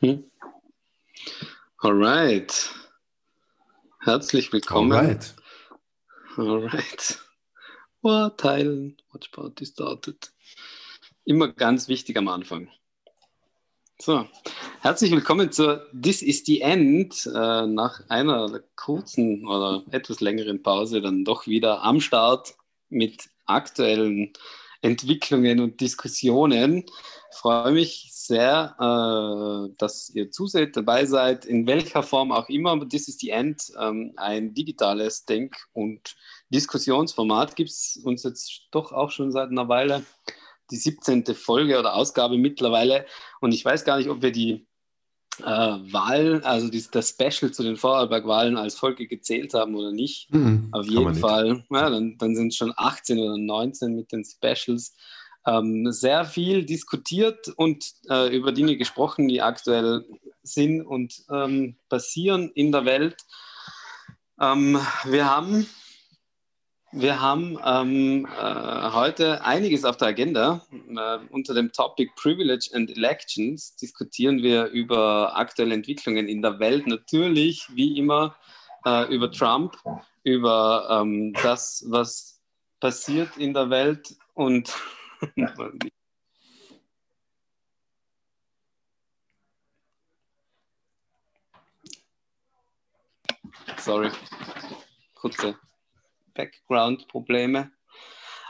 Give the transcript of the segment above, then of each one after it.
Hm? Alright. Herzlich willkommen. Alright. Alright. Oh, teilen. Watch Party started. Immer ganz wichtig am Anfang. So, herzlich willkommen zur This is the End. Äh, nach einer kurzen oder etwas längeren Pause dann doch wieder am Start mit aktuellen Entwicklungen und Diskussionen. Ich freue mich sehr, äh, dass ihr zuseht, dabei seid, in welcher Form auch immer. This is the End, ähm, ein digitales Denk- und Diskussionsformat gibt es uns jetzt doch auch schon seit einer Weile die 17. Folge oder Ausgabe mittlerweile. Und ich weiß gar nicht, ob wir die äh, Wahl, also die, das Special zu den Vorarlberg-Wahlen als Folge gezählt haben oder nicht. Mhm, Auf jeden Fall, ja, dann, dann sind es schon 18 oder 19 mit den Specials. Ähm, sehr viel diskutiert und äh, über Dinge gesprochen, die aktuell sind und ähm, passieren in der Welt. Ähm, wir haben wir haben ähm, äh, heute einiges auf der Agenda. Äh, unter dem Topic Privilege and Elections diskutieren wir über aktuelle Entwicklungen in der Welt. Natürlich, wie immer, äh, über Trump, über ähm, das, was passiert in der Welt und Sorry, kurze Background-Probleme.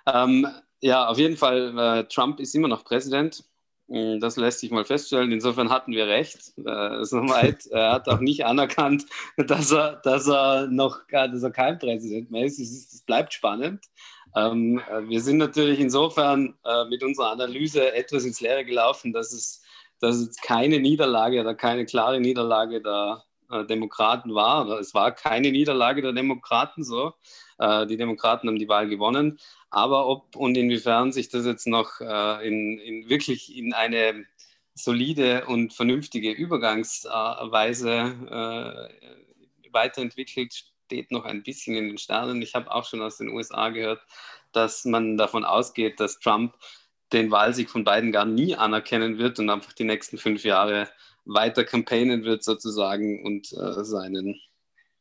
Ähm, ja, auf jeden Fall, äh, Trump ist immer noch Präsident. Mm, das lässt sich mal feststellen. Insofern hatten wir recht. Äh, soweit. Er hat auch nicht anerkannt, dass er, dass er noch dass er kein Präsident mehr ist. Es, bleibt spannend. Ähm, äh, wir sind natürlich insofern äh, mit unserer Analyse etwas ins Leere gelaufen, dass es, dass es keine Niederlage oder keine klare Niederlage der äh, Demokraten war. Es war keine Niederlage der Demokraten so. Äh, die Demokraten haben die Wahl gewonnen. Aber ob und inwiefern sich das jetzt noch äh, in, in wirklich in eine solide und vernünftige Übergangsweise äh, weiterentwickelt, steht noch ein bisschen in den Sternen. Ich habe auch schon aus den USA gehört, dass man davon ausgeht, dass Trump den Wahlsieg von Biden gar nie anerkennen wird und einfach die nächsten fünf Jahre weiter campaignen wird sozusagen und äh, seinen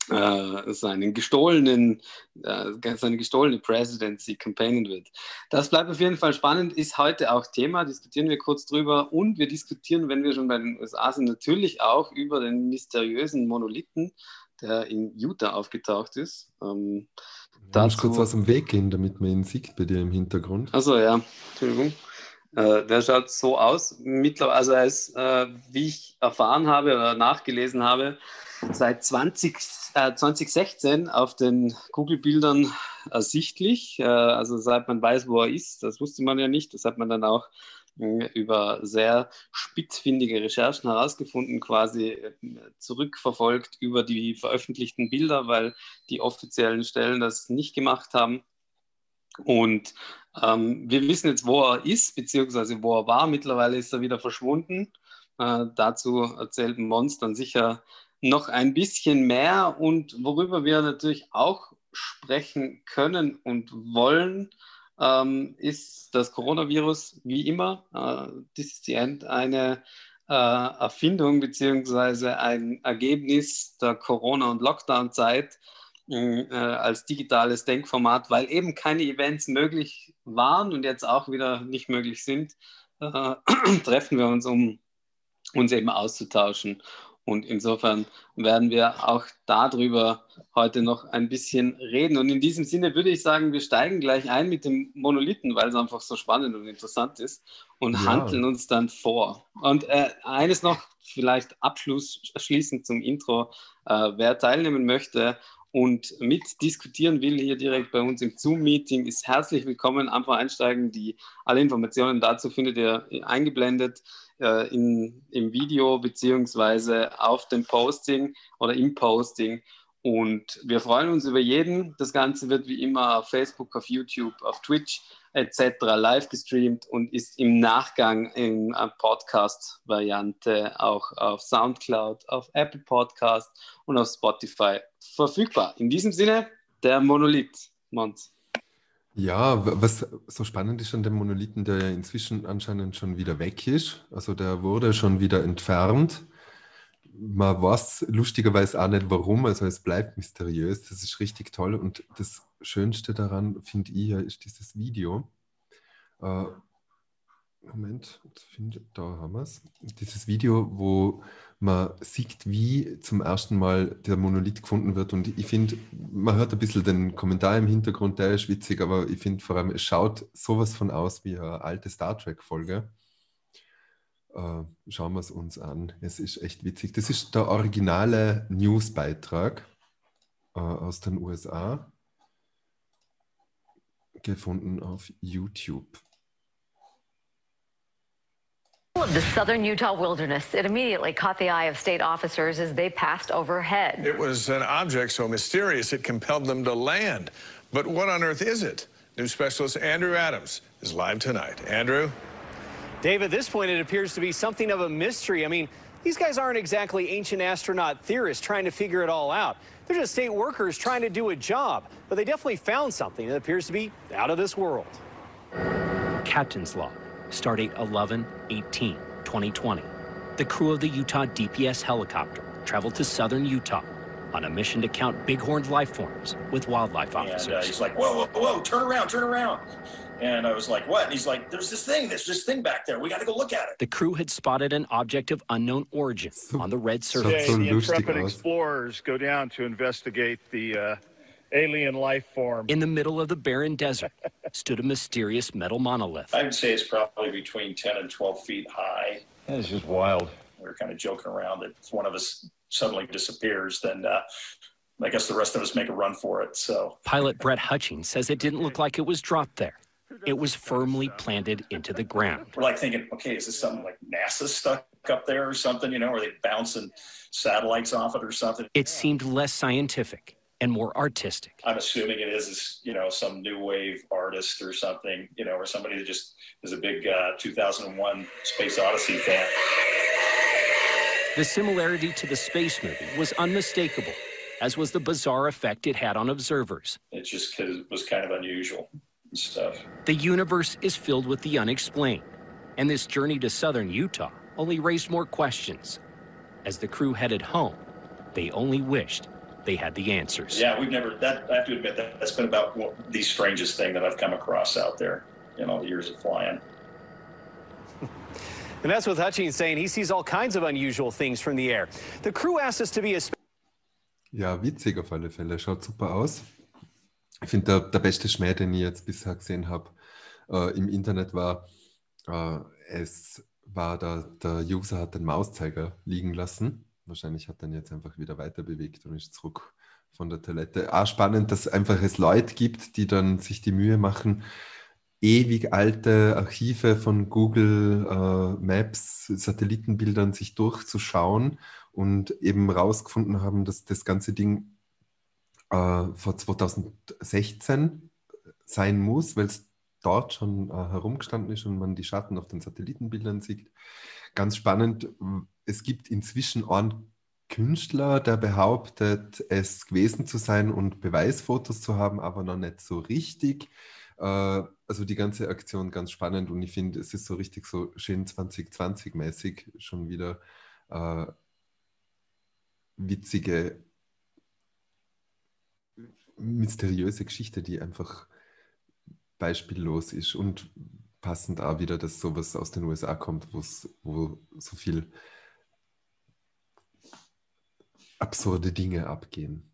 äh, seinen gestohlenen, äh, seine gestohlene Presidency campaignen wird. Das bleibt auf jeden Fall spannend, ist heute auch Thema, diskutieren wir kurz drüber und wir diskutieren, wenn wir schon bei den USA sind, natürlich auch über den mysteriösen Monolithen, der in Utah aufgetaucht ist. Ähm, du musst kurz aus dem Weg gehen, damit man ihn sieht bei dir im Hintergrund. Also ja, Entschuldigung. Äh, der schaut so aus. Mittlerweile, also er ist, äh, wie ich erfahren habe oder nachgelesen habe, seit 20, äh, 2016 auf den Google-Bildern ersichtlich. Äh, also seit man weiß, wo er ist, das wusste man ja nicht. Das hat man dann auch über sehr spitzfindige Recherchen herausgefunden, quasi zurückverfolgt über die veröffentlichten Bilder, weil die offiziellen Stellen das nicht gemacht haben. Und ähm, wir wissen jetzt, wo er ist, beziehungsweise wo er war. Mittlerweile ist er wieder verschwunden. Äh, dazu erzählt Mons dann sicher noch ein bisschen mehr. Und worüber wir natürlich auch sprechen können und wollen, ähm, ist das Coronavirus wie immer. Äh, das ist die End eine äh, Erfindung beziehungsweise ein Ergebnis der Corona- und Lockdown-Zeit äh, als digitales Denkformat, weil eben keine Events möglich waren und jetzt auch wieder nicht möglich sind, äh, treffen wir uns, um uns eben auszutauschen. Und insofern werden wir auch darüber heute noch ein bisschen reden. Und in diesem Sinne würde ich sagen, wir steigen gleich ein mit dem Monolithen, weil es einfach so spannend und interessant ist und ja. handeln uns dann vor. Und äh, eines noch, vielleicht abschließend zum Intro. Äh, wer teilnehmen möchte und mitdiskutieren will hier direkt bei uns im Zoom-Meeting, ist herzlich willkommen. Einfach einsteigen. Die, alle Informationen dazu findet ihr eingeblendet äh, in, im Video beziehungsweise auf dem Posting oder im Posting. Und wir freuen uns über jeden. Das Ganze wird wie immer auf Facebook, auf YouTube, auf Twitch etc. live gestreamt und ist im Nachgang in Podcast-Variante auch auf SoundCloud, auf Apple Podcast und auf Spotify verfügbar. In diesem Sinne, der Monolith, Mons. Ja, was so spannend ist an dem Monolithen, der ja inzwischen anscheinend schon wieder weg ist. Also der wurde schon wieder entfernt. Man weiß lustigerweise auch nicht warum, also es bleibt mysteriös. Das ist richtig toll. Und das Schönste daran, finde ich, ist dieses Video. Äh, Moment, da haben wir es. Dieses Video, wo man sieht, wie zum ersten Mal der Monolith gefunden wird. Und ich finde, man hört ein bisschen den Kommentar im Hintergrund, der ist witzig, aber ich finde vor allem, es schaut sowas von aus wie eine alte Star Trek-Folge. Äh, schauen wir es uns an. Es ist echt witzig. Das ist der originale Newsbeitrag äh, aus den USA, gefunden auf YouTube. of the southern Utah wilderness. It immediately caught the eye of state officers as they passed overhead. It was an object so mysterious it compelled them to land. But what on earth is it? New specialist Andrew Adams is live tonight. Andrew? Dave, at this point, it appears to be something of a mystery. I mean, these guys aren't exactly ancient astronaut theorists trying to figure it all out. They're just state workers trying to do a job. But they definitely found something that appears to be out of this world. Captain's log. Stardate 11 18 2020. The crew of the Utah DPS helicopter traveled to southern Utah on a mission to count bighorn life forms with wildlife officers. And uh, he's like, whoa, whoa, whoa, turn around, turn around. And I was like, what? And he's like, there's this thing, there's this thing back there. We got to go look at it. The crew had spotted an object of unknown origin on the red surface. Today, the intrepid explorers go down to investigate the uh, alien life form. In the middle of the barren desert stood a mysterious metal monolith. I would say it's probably between 10 and 12 feet high. That's just wild. We are kind of joking around that if one of us suddenly disappears, then uh, I guess the rest of us make a run for it. So pilot Brett Hutchings says it didn't look like it was dropped there. It was firmly planted into the ground. We're like thinking, okay, is this something like NASA stuck up there or something? You know, are they bouncing satellites off it or something? It seemed less scientific and more artistic. I'm assuming it is, you know, some new wave artist or something, you know, or somebody that just is a big uh, 2001 Space Odyssey fan. The similarity to the space movie was unmistakable, as was the bizarre effect it had on observers. It just was kind of unusual stuff. The universe is filled with the unexplained, and this journey to southern Utah only raised more questions. As the crew headed home, they only wished they had the answers. Yeah, we've never, that, I have to admit that that's been about the strangest thing that I've come across out there in all the years of flying. And that's what Hutchings saying. He sees all kinds of unusual things from the air. The crew asked us to be a. Ja, witzig auf alle Fälle. Schaut super aus. Ich finde, der, der beste Schmäh, den ich jetzt bisher gesehen habe äh, im Internet, war, äh, es war der, der User hat den Mauszeiger liegen lassen Wahrscheinlich hat dann jetzt einfach wieder weiter bewegt und ist zurück von der Toilette. Auch spannend, dass einfach es Leute gibt, die dann sich die Mühe machen, ewig alte Archive von Google äh, Maps, Satellitenbildern sich durchzuschauen und eben rausgefunden haben, dass das ganze Ding äh, vor 2016 sein muss, weil es dort schon äh, herumgestanden ist und man die Schatten auf den Satellitenbildern sieht. Ganz spannend, es gibt inzwischen einen Künstler, der behauptet, es gewesen zu sein und Beweisfotos zu haben, aber noch nicht so richtig. Äh, also die ganze Aktion ganz spannend und ich finde, es ist so richtig so schön 2020-mäßig schon wieder äh, witzige, mysteriöse Geschichte, die einfach beispiellos ist und passend auch wieder, dass sowas aus den USA kommt, wo so viel absurde Dinge abgehen.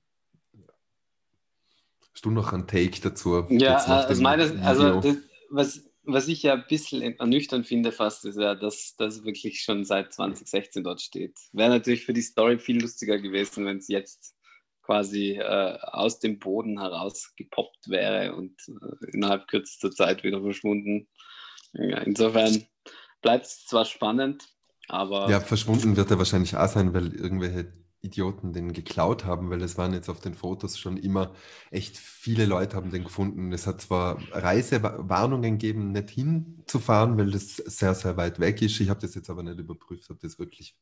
Hast du noch einen Take dazu? Ja, also, meines, also das, was, was ich ja ein bisschen ernüchternd finde fast, ist ja, dass das wirklich schon seit 2016 dort steht. Wäre natürlich für die Story viel lustiger gewesen, wenn es jetzt quasi äh, aus dem Boden heraus gepoppt wäre und äh, innerhalb kürzester Zeit wieder verschwunden. Ja, insofern bleibt es zwar spannend, aber. Ja, verschwunden wird er wahrscheinlich auch sein, weil irgendwelche Idioten den geklaut haben, weil es waren jetzt auf den Fotos schon immer echt viele Leute haben den gefunden. Es hat zwar Reisewarnungen gegeben, nicht hinzufahren, weil das sehr, sehr weit weg ist. Ich habe das jetzt aber nicht überprüft, ob das wirklich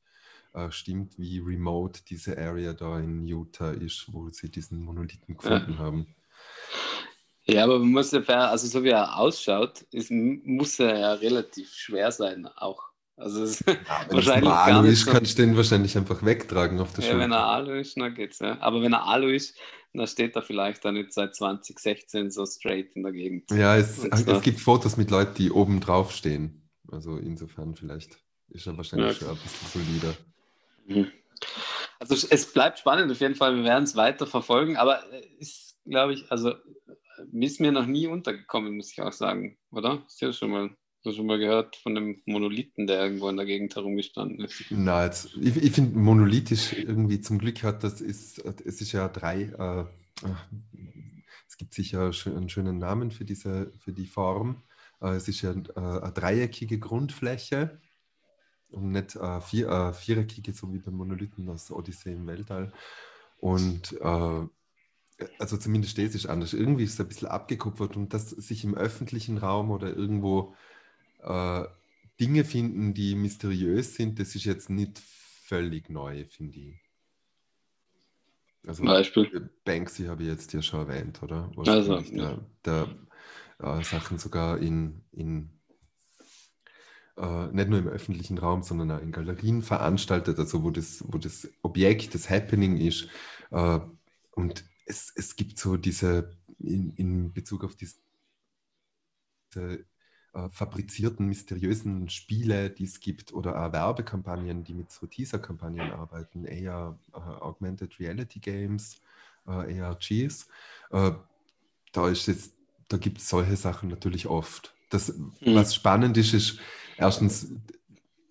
äh, stimmt, wie remote diese Area da in Utah ist, wo sie diesen Monolithen gefunden ja. haben. Ja, aber man muss ja also so wie er ausschaut, ist, muss er ja relativ schwer sein auch. Also es Ja, wenn es wahrscheinlich gar Alu ist, so- kannst du den wahrscheinlich einfach wegtragen auf der Ja, wenn Schulter. er Alu ist, dann geht's, ja. Aber wenn er Alu ist, dann steht er vielleicht dann nicht seit 2016 so straight in der Gegend. Ja, es, so. es gibt Fotos mit Leuten, die oben drauf stehen. Also insofern vielleicht ist er wahrscheinlich Ja. schon ein bisschen solider. Mhm. Also es- bleibt spannend auf jeden Fall, wir werden es weiter verfolgen, aber äh, ist, glaube ich, also ist mir noch nie untergekommen, muss ich auch sagen, oder? Du ja schon mal, schon mal gehört von dem Monolithen, der irgendwo in der Gegend herumgestanden ist? Na, jetzt, ich, ich finde monolithisch irgendwie zum Glück hat das ist, es ist ja drei, äh, äh, es gibt sicher einen schönen Namen für diese, für die Form. Äh, es ist ja eine dreieckige Grundfläche und nicht äh, vier, äh, viereckige, so wie beim Monolithen aus Odyssee im Weltall. Und äh, also zumindest das ist anders. Irgendwie ist es ein bisschen abgekupfert und dass sich im öffentlichen Raum oder irgendwo äh, Dinge finden, die mysteriös sind, das ist jetzt nicht völlig neu, finde ich. Also Beispiel. Banksy habe ich jetzt ja schon erwähnt, oder? Also, ja. der, der äh, Sachen sogar in, in äh, nicht nur im öffentlichen Raum, sondern auch in Galerien veranstaltet, also wo das, wo das Objekt, das Happening ist. Äh, und es, es gibt so diese, in, in Bezug auf diese äh, fabrizierten, mysteriösen Spiele, die es gibt, oder auch Werbekampagnen, die mit so Teaser-Kampagnen arbeiten, eher äh, Augmented Reality Games, äh, ARGs. Äh, da da gibt es solche Sachen natürlich oft. Das, Was spannend ist, ist erstens,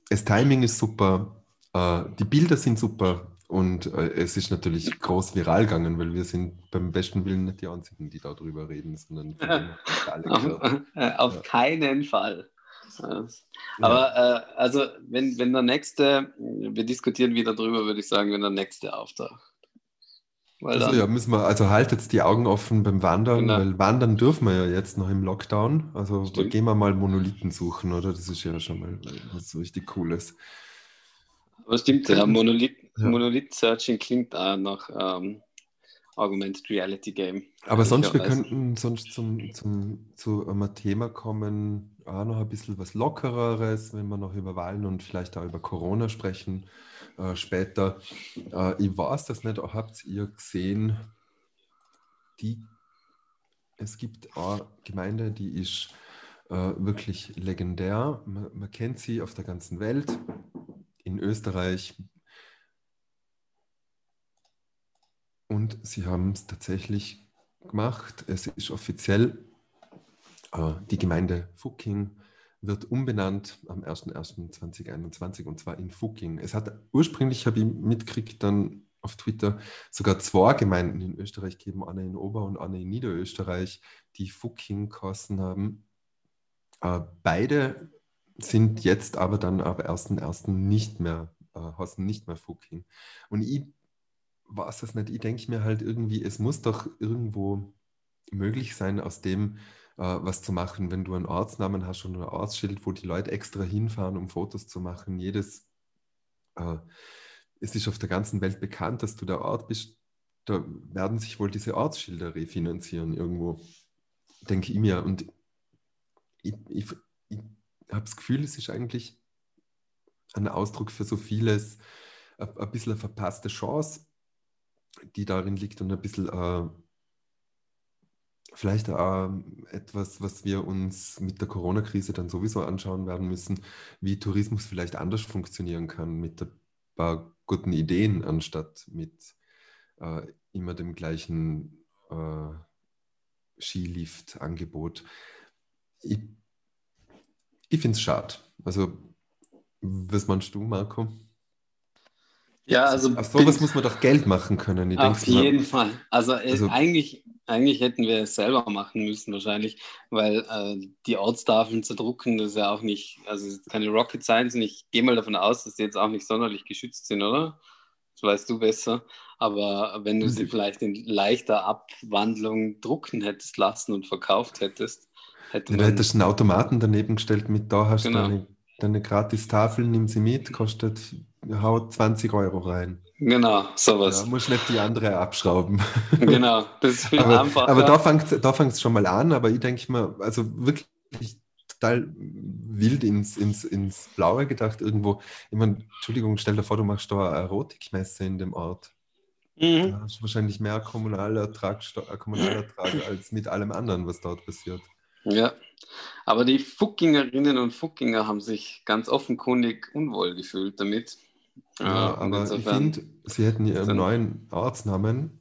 das Timing ist super, äh, die Bilder sind super und äh, es ist natürlich groß viral gegangen, weil wir sind beim besten Willen nicht die Einzigen, die darüber reden, sondern. Auf, äh, auf Ja. keinen Fall. Aber äh, also, wenn, wenn der nächste, wir diskutieren wieder drüber, würde ich sagen, wenn der nächste auftaucht. Also ja, müssen wir, also haltet die Augen offen beim Wandern, Genau. weil wandern dürfen wir ja jetzt noch im Lockdown. Also Stimmt. gehen wir mal Monolithen suchen, oder? Das ist ja schon mal was richtig Cooles. aber stimmt, ja, Monolith, Ja. Monolith Searching klingt auch nach ähm, Augmented Reality Game. Aber sonst, wir könnten sonst zum, zum, zu einem Thema kommen, auch noch ein bisschen was Lockereres, wenn wir noch über Wahlen und vielleicht auch über Corona sprechen äh, später. Äh, ich weiß das nicht, habt ihr gesehen, die, es gibt eine Gemeinde, die ist äh, wirklich legendär. Man, man kennt sie auf der ganzen Welt, in Österreich. Und sie haben es tatsächlich gemacht. Es ist offiziell, äh, die Gemeinde Fucking wird umbenannt am 01.01.2021 und zwar in Fucking. Es hat ursprünglich, habe ich mitgekriegt, dann auf Twitter sogar zwei Gemeinden in Österreich gegeben, eine in Ober- und eine in Niederösterreich, die Fucking kosten haben. Äh, beide sind jetzt aber dann ab 1.01. nicht mehr, äh, heißen nicht mehr Fucking. Und ich weiß das nicht. Ich denke mir halt irgendwie, es muss doch irgendwo möglich sein, aus dem was zu machen, wenn du einen Ortsnamen hast und ein Ortsschild, wo die Leute extra hinfahren, um Fotos zu machen. Jedes, äh, es ist auf der ganzen Welt bekannt, dass du der Ort bist. Da werden sich wohl diese Ortsschilder refinanzieren irgendwo, denke ich mir. Und ich, ich, ich habe das Gefühl, es ist eigentlich ein Ausdruck für so vieles, ein, ein bisschen eine verpasste Chance, die darin liegt und ein bisschen äh, vielleicht auch etwas, was wir uns mit der Corona-Krise dann sowieso anschauen werden müssen, wie Tourismus vielleicht anders funktionieren kann mit ein paar guten Ideen, anstatt mit äh, immer dem gleichen äh, Skilift-Angebot. Ich, ich finde es schade. Also, was meinst du, Marco? Ja, also Auf sowas muss man doch Geld machen können. Ich Auf denke, jeden Fall. Also, äh, Also- eigentlich, eigentlich hätten wir es selber machen müssen, wahrscheinlich, weil äh, die Ortstafeln zu drucken, das ist ja auch nicht, also es ist keine Rocket Science und ich gehe mal davon aus, dass sie jetzt auch nicht sonderlich geschützt sind, oder? Das weißt du besser. Aber wenn du sie vielleicht in leichter Abwandlung drucken hättest lassen und verkauft hättest, hätte man. hättest du einen Automaten daneben gestellt mit, da hast du Genau. deine, deine gratis Tafel, nimm sie mit, kostet äh, hau 20 Euro rein. Genau, sowas. Ja, muss nicht die andere abschrauben. Genau, das ist viel aber, einfacher. aber da fängt da fängt's schon mal an, aber ich denke mir, also wirklich total wild ins, ins, ins Blaue gedacht irgendwo. Ich meine, Entschuldigung, stell dir vor, du machst da eine Erotikmesse in dem Ort. Mhm. Da hast du wahrscheinlich mehr Kommunalertrag, Steu- Kommunalertrag als mit allem anderen, was dort passiert. Ja, aber die Fuckingerinnen und Fuckinger haben sich ganz offenkundig unwohl gefühlt damit. Ja, aber ich finde, sie hätten ihren neuen Ortsnamen.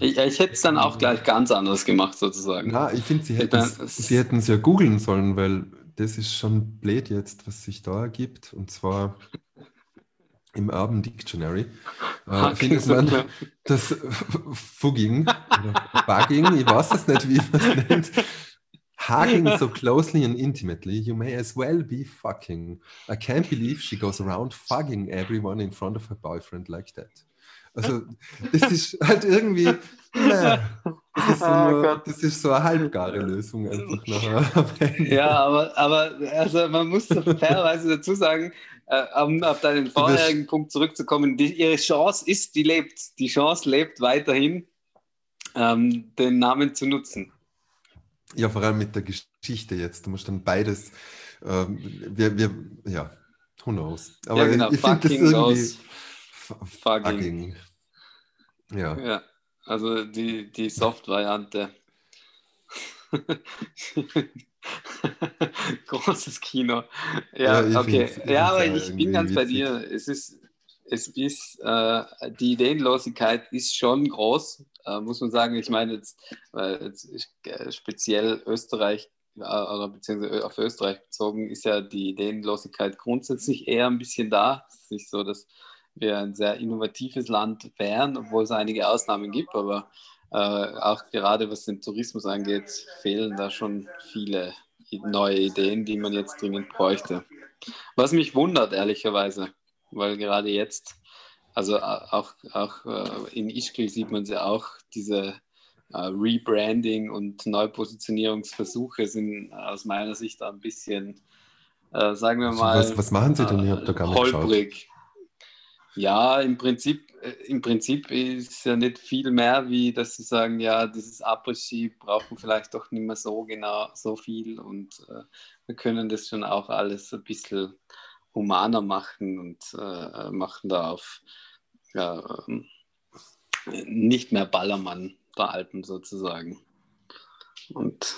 ich, ich hätte es dann auch gleich ganz anders gemacht, sozusagen. Na, ich finde, sie hätten es ja googeln sollen, weil das ist schon blöd jetzt, was sich da ergibt. Und zwar im Urban Dictionary äh, findet man das Fugging oder Bugging, ich weiß es nicht, wie man es nennt. Hugging so closely and intimately, you may as well be fucking. I can't believe she goes around fugging everyone in front of her boyfriend like that. Also, das ist halt irgendwie, nee, das, ist so Oh nur, das ist so eine halbgare Lösung einfach nachher. Ja, aber, aber also man muss fairerweise dazu sagen, äh, um auf deinen vorherigen Punkt zurückzukommen, die, ihre Chance ist, die lebt. Die Chance lebt weiterhin, ähm, den Namen zu nutzen. Ja, vor allem mit der Geschichte jetzt. Du musst dann beides, ähm, wir, wir, ja, who knows. Aber ja, genau, ich finde das fucking irgendwie fucking. fucking. Ja. Ja, also die, die Soft-Variante. Großes Kino. Ja, Ja, okay. ja, aber ich bin ganz irgendwie bei witzig. dir. Es ist, es ist äh, die Ideenlosigkeit ist schon groß, äh, muss man sagen. Ich meine jetzt, äh, jetzt speziell Österreich äh, oder beziehungsweise auf Österreich bezogen ist ja die Ideenlosigkeit grundsätzlich eher ein bisschen da. Es ist nicht so, dass wir ein sehr innovatives Land wären, obwohl es einige Ausnahmen gibt, aber äh, auch gerade was den Tourismus angeht, fehlen da schon viele neue Ideen, die man jetzt dringend bräuchte. Was mich wundert, ehrlicherweise, weil gerade jetzt, also äh, auch, auch äh, in Ischgl sieht man ja auch, diese äh, Rebranding und Neupositionierungsversuche sind aus meiner Sicht ein bisschen, äh, sagen wir mal, was, was machen sie denn? Habe da gar nicht geschaut. holprig. Ja, im Prinzip, äh, im Prinzip ist ja nicht viel mehr, wie dass sie sagen, ja, dieses Après-Ski braucht man vielleicht doch nicht mehr so genau, so viel und äh, wir können das schon auch alles ein bisschen humaner machen und äh, machen da auf ähm, nicht mehr Ballermann der Alpen sozusagen. Und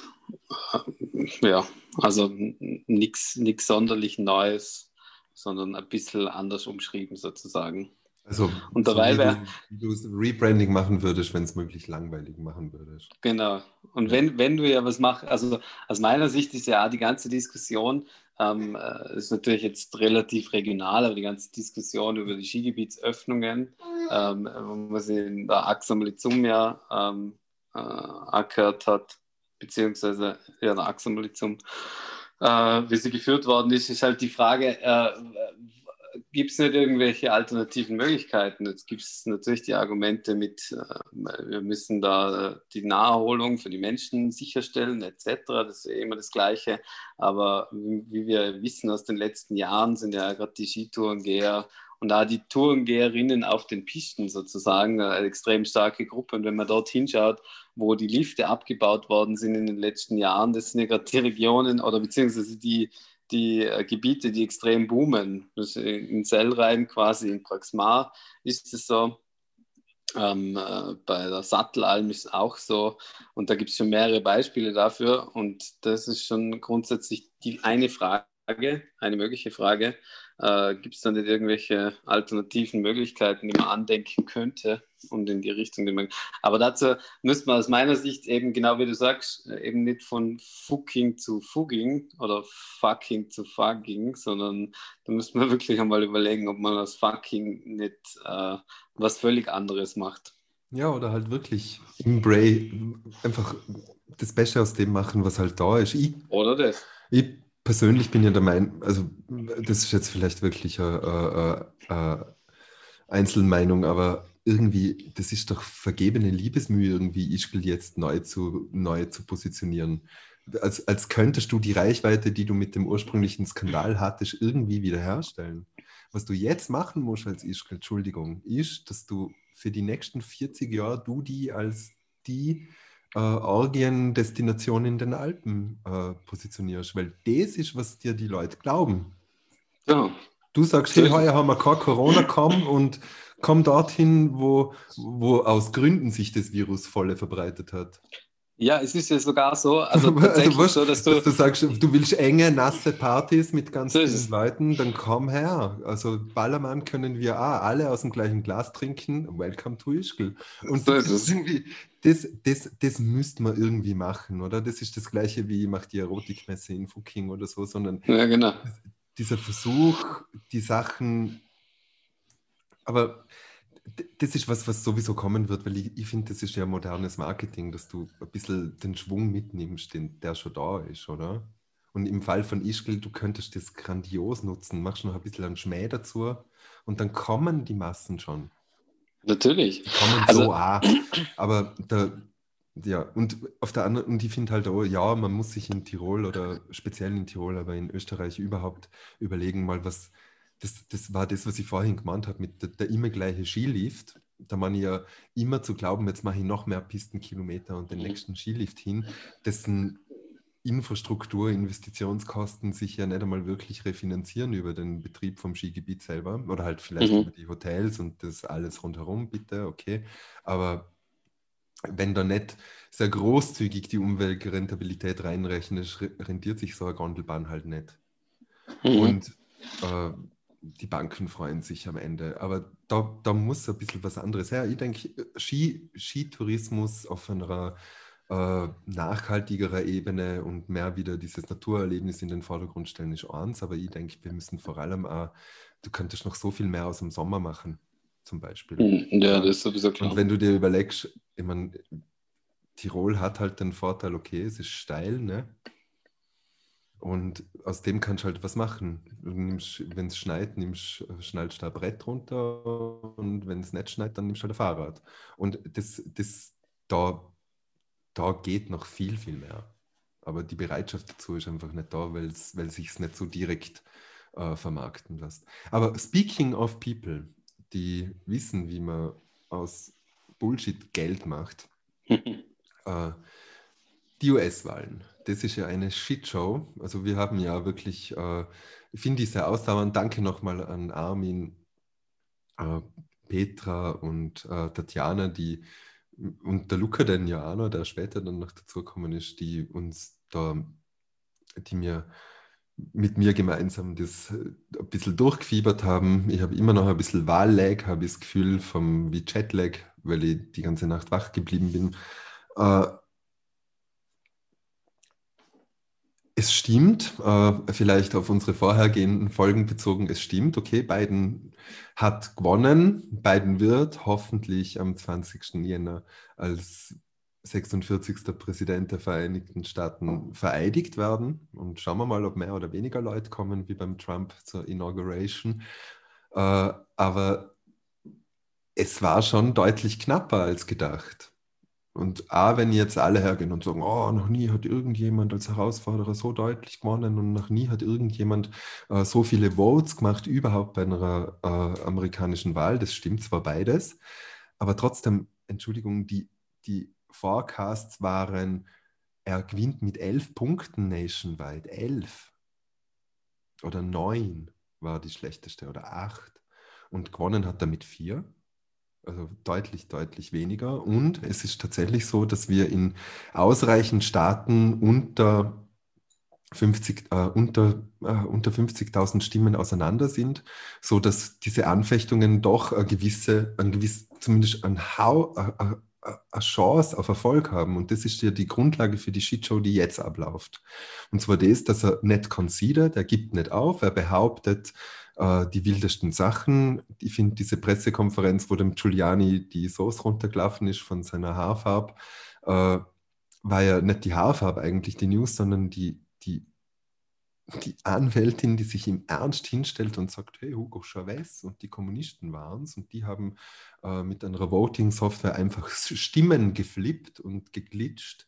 äh, ja, also nichts sonderlich Neues sondern ein bisschen anders umschrieben sozusagen. Also, Und dabei du, wie du das Rebranding machen würdest, wenn es möglich langweilig machen würdest. Genau. Und wenn, wenn du ja was machst, also aus meiner Sicht ist ja auch die ganze Diskussion, ähm, äh, ist natürlich jetzt relativ regional, aber die ganze Diskussion über die Skigebietsöffnungen, ähm, wo man sie in der Axam Lizum ja ähm, äh, angehört hat, beziehungsweise ja, der Axam Lizum, äh, wie sie geführt worden ist, ist halt die Frage, äh, gibt es nicht irgendwelche alternativen Möglichkeiten? Jetzt gibt es natürlich die Argumente mit, äh, wir müssen da äh, die Naherholung für die Menschen sicherstellen, etc. Das ist immer das Gleiche. Aber wie, wir wissen aus den letzten Jahren, sind ja gerade die Skitourengeher und da die Tourengeherinnen auf den Pisten sozusagen eine extrem starke Gruppe. Und wenn man dort hinschaut, wo die Lifte abgebaut worden sind in den letzten Jahren, das sind ja gerade die Regionen oder beziehungsweise die, die äh, Gebiete, die extrem boomen. Das in Sellrhein quasi, in Praxmar ist es so. Ähm, äh, bei der Sattelalm ist es auch so. Und da gibt es schon mehrere Beispiele dafür. Und das ist schon grundsätzlich die eine Frage, eine mögliche Frage. Äh, gibt es da nicht irgendwelche alternativen Möglichkeiten, die man andenken könnte und in die Richtung, die man. Aber dazu müsste man aus meiner Sicht eben, genau wie du sagst, eben nicht von Fucking zu Fugging oder Fucking zu Fugging, sondern da müsste man wirklich einmal überlegen, ob man aus Fucking nicht äh, was völlig anderes macht. Ja, oder halt wirklich im Bray einfach das Beste aus dem machen, was halt da ist. Ich, Oder das? ich persönlich bin ja der Meinung, also das ist jetzt vielleicht wirklich eine, eine, Einzelmeinung, aber irgendwie, das ist doch vergebene Liebesmühe, irgendwie Ischgl jetzt neu zu, neu zu positionieren. Als, als könntest du die Reichweite, die du mit dem ursprünglichen Skandal hattest, irgendwie wiederherstellen. Was du jetzt machen musst als Ischgl, Entschuldigung, ist, dass du für die nächsten 40 Jahre du die als die äh, Orgiendestination in den Alpen äh, positionierst, weil das ist, was dir die Leute glauben. Ja. Du sagst, hey, heuer haben wir kein Corona, komm und komm dorthin, wo, wo aus Gründen sich das Virus volle verbreitet hat. Ja, es ist ja sogar so, also tatsächlich was, so, dass du, dass du sagst, du willst enge, nasse Partys mit ganz So vielen. Leuten, dann komm her. Also Ballermann können wir auch alle aus dem gleichen Glas trinken. Welcome to Ischgl. Und So das, ist irgendwie, das, das, das müsste man irgendwie machen, oder? Das ist das Gleiche wie macht die Erotikmesse in Fucking oder so, sondern ja genau. dieser Versuch, die Sachen, aber das ist was, was sowieso kommen wird, weil ich, ich finde, das ist ja modernes Marketing, dass du ein bisschen den Schwung mitnimmst, den, der schon da ist, oder? Und im Fall von Ischgl, du könntest das grandios nutzen, machst noch ein bisschen einen Schmäh dazu und dann kommen die Massen schon. Natürlich. Die kommen Also- so auch. Aber da, ja, und auf der anderen, und ich finde halt auch, ja, man muss sich in Tirol oder speziell in Tirol, aber in Österreich überhaupt überlegen, mal was, das, das war das, was ich vorhin gemeint habe, mit der, der immer gleiche Skilift. Da man ja immer zu glauben, jetzt mache ich noch mehr Pistenkilometer und den Mhm. nächsten Skilift hin, dessen Infrastruktur, Investitionskosten sich ja nicht einmal wirklich refinanzieren über den Betrieb vom Skigebiet selber oder halt vielleicht Mhm. über die Hotels und das alles rundherum, bitte, okay. Aber wenn da nicht sehr großzügig die Umweltrentabilität reinrechnet, rentiert sich so eine Gondelbahn halt nicht. Mhm. Und äh, die Banken freuen sich am Ende. Aber da, da muss ein bisschen was anderes her. Ich denke, Ski, Skitourismus auf einer äh, nachhaltigerer Ebene und mehr wieder dieses Naturerlebnis in den Vordergrund stellen ist eins. Aber ich denke, wir müssen vor allem auch, du könntest noch so viel mehr aus dem Sommer machen, zum Beispiel. Mhm. Ja, das ist sowieso klar. Und wenn du dir überlegst, ich meine, Tirol hat halt den Vorteil, okay, es ist steil, ne? Und aus dem kannst du halt was machen. Wenn es schneit, nimmst, schnallst du ein Brett runter und wenn es nicht schneit, dann nimmst du halt ein Fahrrad. Und das, das, da, da geht noch viel, viel mehr. Aber die Bereitschaft dazu ist einfach nicht da, weil sich es nicht so direkt äh, vermarkten lässt. Aber speaking of people, die wissen, wie man aus Bullshit Geld macht, äh, die US-Wahlen, das ist ja eine Shitshow. Also wir haben ja wirklich, äh, ich finde die sehr ausdauernd. Danke nochmal an Armin, äh, Petra und äh, Tatjana, die und der Luca den Joano, der später dann noch dazugekommen ist, die uns da, die mir mit mir gemeinsam das äh, ein bisschen durchgefiebert haben. Ich habe immer noch ein bisschen Wahllag, habe ich das Gefühl, vom wie Jetlag, weil ich die ganze Nacht wach geblieben bin. Äh, es stimmt, äh, vielleicht auf unsere vorhergehenden Folgen bezogen, es stimmt, okay, Biden hat gewonnen, Biden wird hoffentlich am 20. Jänner als 46. Präsident der Vereinigten Staaten vereidigt werden. Und schauen wir mal, ob mehr oder weniger Leute kommen wie beim Trump zur Inauguration. Äh, aber es war schon deutlich knapper als gedacht. Und A, wenn jetzt alle hergehen und sagen, oh, noch nie hat irgendjemand als Herausforderer so deutlich gewonnen und noch nie hat irgendjemand äh, so viele Votes gemacht, überhaupt bei einer äh, amerikanischen Wahl, das stimmt zwar beides, aber trotzdem, Entschuldigung, die, die Forecasts waren, er gewinnt mit elf Punkten nationwide, elf. Oder neun war die schlechteste oder acht. Und gewonnen hat er mit vier also deutlich, deutlich weniger. Und es ist tatsächlich so, dass wir in ausreichend Staaten unter 50, äh, unter, äh, unter 50.000 Stimmen auseinander sind, so dass diese Anfechtungen doch eine gewisse, ein gewiss, zumindest ein Hau, eine, eine, eine Chance auf Erfolg haben. Und das ist ja die Grundlage für die Shitshow, die jetzt abläuft. Und zwar das, dass er nicht considert, er gibt nicht auf, er behauptet, äh, die wildesten Sachen. Ich finde diese Pressekonferenz, wo dem Giuliani die Sauce runtergelaufen ist von seiner Haarfarbe, äh, war ja nicht die Haarfarbe eigentlich die News, sondern die, die, die Anwältin, die sich im Ernst hinstellt und sagt, hey, Hugo Chavez und die Kommunisten waren es und die haben äh, mit einer Voting-Software einfach Stimmen geflippt und geglitscht.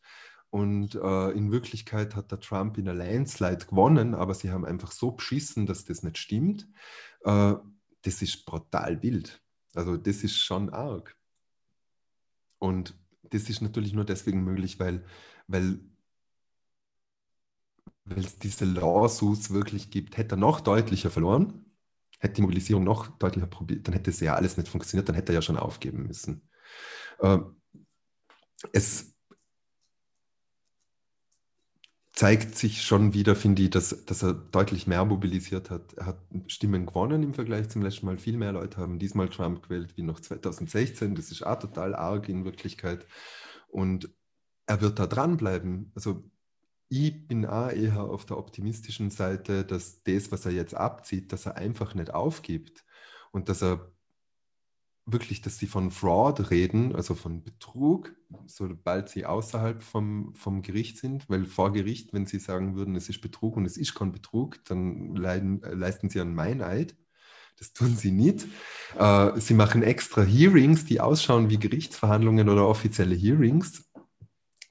Und äh, in Wirklichkeit hat der Trump in einer Landslide gewonnen, aber sie haben einfach so beschissen, dass das nicht stimmt. Äh, das ist brutal wild. Also das ist schon arg. Und das ist natürlich nur deswegen möglich, weil, weil, weil es diese Lawsuits wirklich gibt. Hätte er noch deutlicher verloren, hätte die Mobilisierung noch deutlicher probiert, dann hätte es ja alles nicht funktioniert, dann hätte er ja schon aufgeben müssen. Äh, es zeigt sich schon wieder, finde ich, dass, dass er deutlich mehr mobilisiert hat. Er hat Stimmen gewonnen im Vergleich zum letzten Mal. Viel mehr Leute haben diesmal Trump gewählt wie noch 2016. Das ist auch total arg in Wirklichkeit. Und er wird da dranbleiben. Also ich bin auch eher auf der optimistischen Seite, dass das, was er jetzt abzieht, dass er einfach nicht aufgibt und dass er wirklich, dass sie von Fraud reden, also von Betrug, sobald sie außerhalb vom, vom Gericht sind, weil vor Gericht, wenn sie sagen würden, es ist Betrug und es ist kein Betrug, dann leiden, leisten sie einen Meineid. Das tun sie nicht. Äh, sie machen extra Hearings, die ausschauen wie Gerichtsverhandlungen oder offizielle Hearings,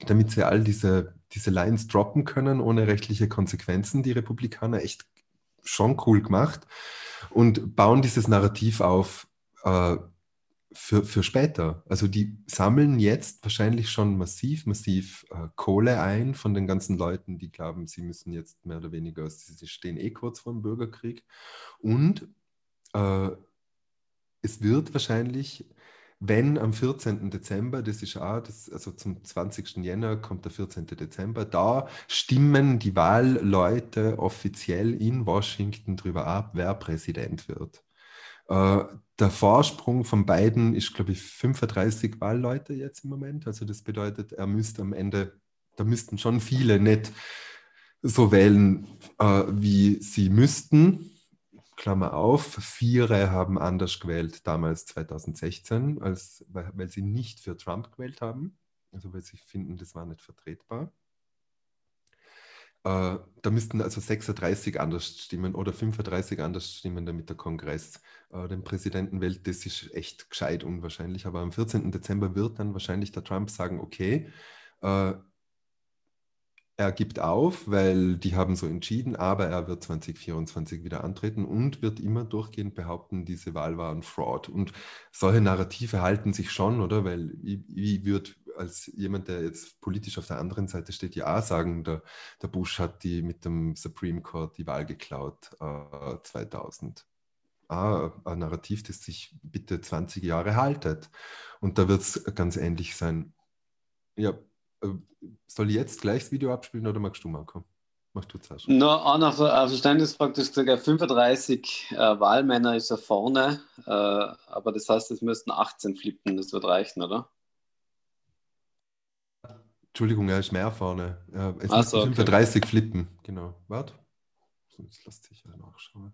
damit sie all diese, diese Lines droppen können, ohne rechtliche Konsequenzen. Die Republikaner echt schon cool gemacht und bauen dieses Narrativ auf, äh, für, für später. Also die sammeln jetzt wahrscheinlich schon massiv, massiv äh, Kohle ein von den ganzen Leuten, die glauben, sie müssen jetzt mehr oder weniger, sie stehen eh kurz vor dem Bürgerkrieg. Und äh, es wird wahrscheinlich, wenn am 14. Dezember, das ist auch, das, also zum 20. Jänner kommt der 14. Dezember, da stimmen die Wahlleute offiziell in Washington darüber ab, wer Präsident wird. Äh, der Vorsprung von beiden ist, glaube ich, 35 Wahlleute jetzt im Moment. Also das bedeutet, er müsste am Ende, da müssten schon viele nicht so wählen, äh, wie sie müssten. Klammer auf, vier haben anders gewählt damals 2016, als, weil sie nicht für Trump gewählt haben. Also weil sie finden, das war nicht vertretbar. Äh, da müssten also 36 anders stimmen oder 35 anders stimmen, damit der Kongress äh, den Präsidenten wählt. Das ist echt gescheit unwahrscheinlich. Aber am 14. Dezember wird dann wahrscheinlich der Trump sagen, okay, äh, er gibt auf, weil die haben so entschieden, aber er wird 2024 wieder antreten und wird immer durchgehend behaupten, diese Wahl war ein Fraud. Und solche Narrative halten sich schon, oder? Weil wie wird als jemand, der jetzt politisch auf der anderen Seite steht, ja sagen, der, der Bush hat die mit dem Supreme Court die Wahl geklaut äh, 2000. Ah, ein Narrativ, das sich bitte 20 Jahre haltet. Und da wird es ganz ähnlich sein. Ja, äh, soll ich jetzt gleich das Video abspielen oder magst du, Marco? Machst du zuerst. No, auch noch Verständnisfrage, du hast gesagt, 35 äh, Wahlmänner ist er vorne, äh, aber das heißt, es müssten 18 flippen, das wird reichen, oder? Entschuldigung, er ist mehr vorne. Ja, es Ach so, 35 okay. flippen. Genau. Warte. Jetzt lässt sich ja nachschauen.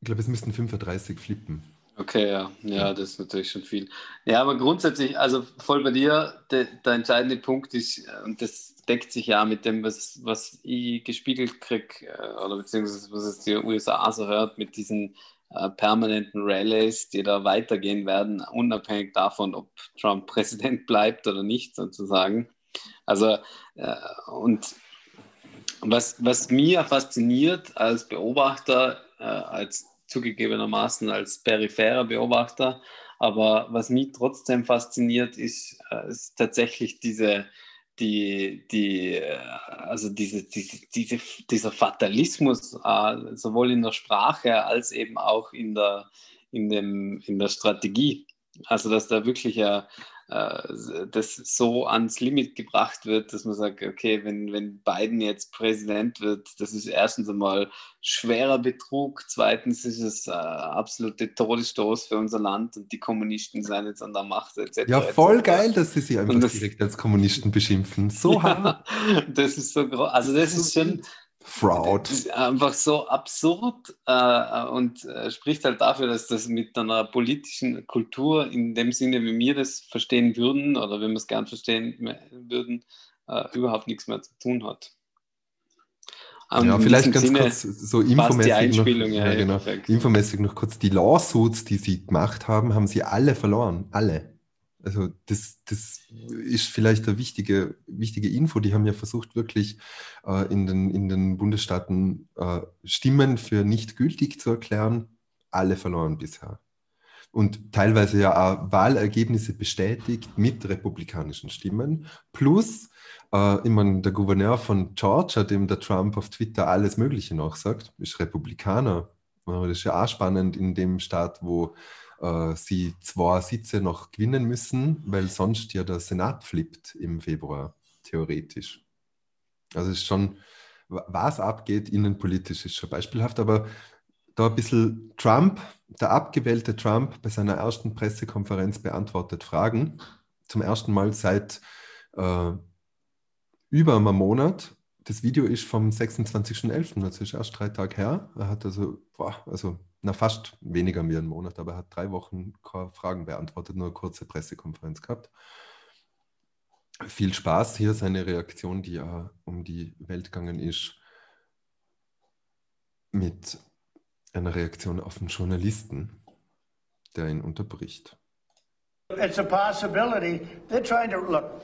Ich glaube, es müssten 35 flippen. Okay, ja. ja, das ist natürlich schon viel. Ja, aber grundsätzlich, also voll bei dir, de, der entscheidende Punkt ist, und das deckt sich ja mit dem, was, was ich gespiegelt kriege, äh, oder beziehungsweise was es die USA so hört, mit diesen äh, permanenten Rallies, die da weitergehen werden, unabhängig davon, ob Trump Präsident bleibt oder nicht, sozusagen. Also, äh, und was, was mir fasziniert als Beobachter, äh, als zugegebenermaßen als peripherer Beobachter, aber was mich trotzdem fasziniert, ist, äh, ist tatsächlich diese, die, die, äh, also diese, diese, diese, dieser Fatalismus, äh, sowohl in der Sprache als eben auch in der, in dem, in der Strategie. Also, dass da wirklich äh, äh, das so ans Limit gebracht wird, dass man sagt, okay, wenn, wenn Biden jetzt Präsident wird, das ist erstens einmal schwerer Betrug, zweitens ist es äh, absolute Todesstoß für unser Land und die Kommunisten sind jetzt an der Macht etc. Ja, voll etc. geil, dass sie sie einfach das, direkt als Kommunisten beschimpfen. So hart. das ist so groß. Also das ist schon Fraud. Einfach so absurd äh, und äh, spricht halt dafür, dass das mit einer politischen Kultur in dem Sinne, wie wir das verstehen würden oder wenn wir es gern verstehen würden, äh, überhaupt nichts mehr zu tun hat. Um, ja, vielleicht ganz Sinne kurz so infomäßig noch, ja, ja, genau, infomäßig noch kurz. Die Lawsuits, die sie gemacht haben, haben sie alle verloren. Alle. Also das, das ist vielleicht eine wichtige, wichtige Info. Die haben ja versucht, wirklich äh, in, den, in den Bundesstaaten äh, Stimmen für nicht gültig zu erklären. Alle verloren bisher. Und teilweise ja auch Wahlergebnisse bestätigt mit republikanischen Stimmen. Plus, äh, ich meine, der Gouverneur von Georgia, dem der Trump auf Twitter alles Mögliche nachsagt, ist Republikaner. Das ist ja auch spannend in dem Staat, wo äh, sie zwei Sitze noch gewinnen müssen, weil sonst ja der Senat flippt im Februar, theoretisch. Also es ist schon, was abgeht, innenpolitisch ist schon beispielhaft, aber da ein bisschen Trump, der abgewählte Trump bei seiner ersten Pressekonferenz beantwortet Fragen. Zum ersten Mal seit äh, über einem Monat. Das Video ist vom 26.11., das ist erst drei Tage her. Er hat also, boah, also na fast weniger wie einen Monat, aber er hat drei Wochen Fragen beantwortet, nur eine kurze Pressekonferenz gehabt. Viel Spaß hier, seine Reaktion, die ja um die Welt gegangen ist, mit einer Reaktion auf einen Journalisten, der ihn unterbricht. It's a possibility. They're trying to look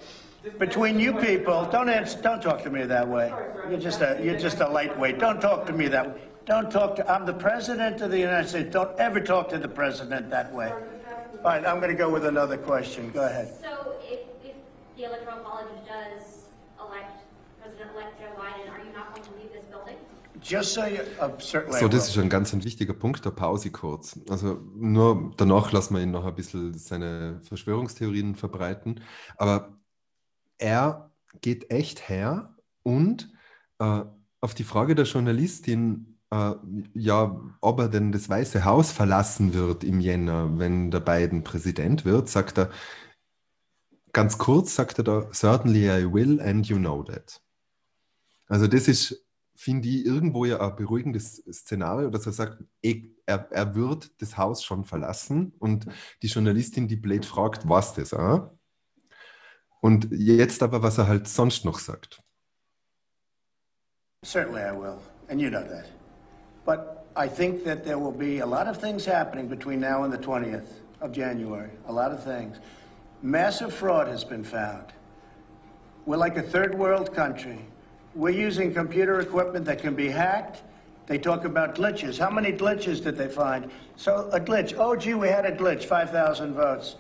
between you people. Don't answer, don't talk to me that way. You're just a you're just a lightweight. Don't talk to me that way. Don't talk to, I'm the president of the United States. Don't ever talk to the president that way. All right, I'm going to go with another question. Go ahead. So if, if the Electoral College does elect President-elect Joe Biden, are you not going to leave this building? Just so you, uh, so, das ist ein ganz ein wichtiger Punkt, der Pause kurz. Also nur danach lassen wir ihn noch ein bisschen seine Verschwörungstheorien verbreiten. Aber er geht echt her und äh, auf die Frage der Journalistin, äh, ja, ob er denn das Weiße Haus verlassen wird im Jänner, wenn der Biden Präsident wird, sagt er, ganz kurz sagt er da, certainly I will and you know that. Also das ist, finde ich, irgendwo ja ein beruhigendes Szenario, dass er sagt, er, er wird das Haus schon verlassen und die Journalistin, die blöd fragt, was das? Ah? Und jetzt aber, was er halt sonst noch sagt. Certainly I will, and you know that. But I think that there will be a lot of things happening between now and the 20th of January. A lot of things. Massive fraud has been found. We're like a third world country. We're using computer equipment that can be hacked. They talk about glitches. How many glitches did they find? So a glitch. Oh, gee, we had a glitch, 5,000 votes.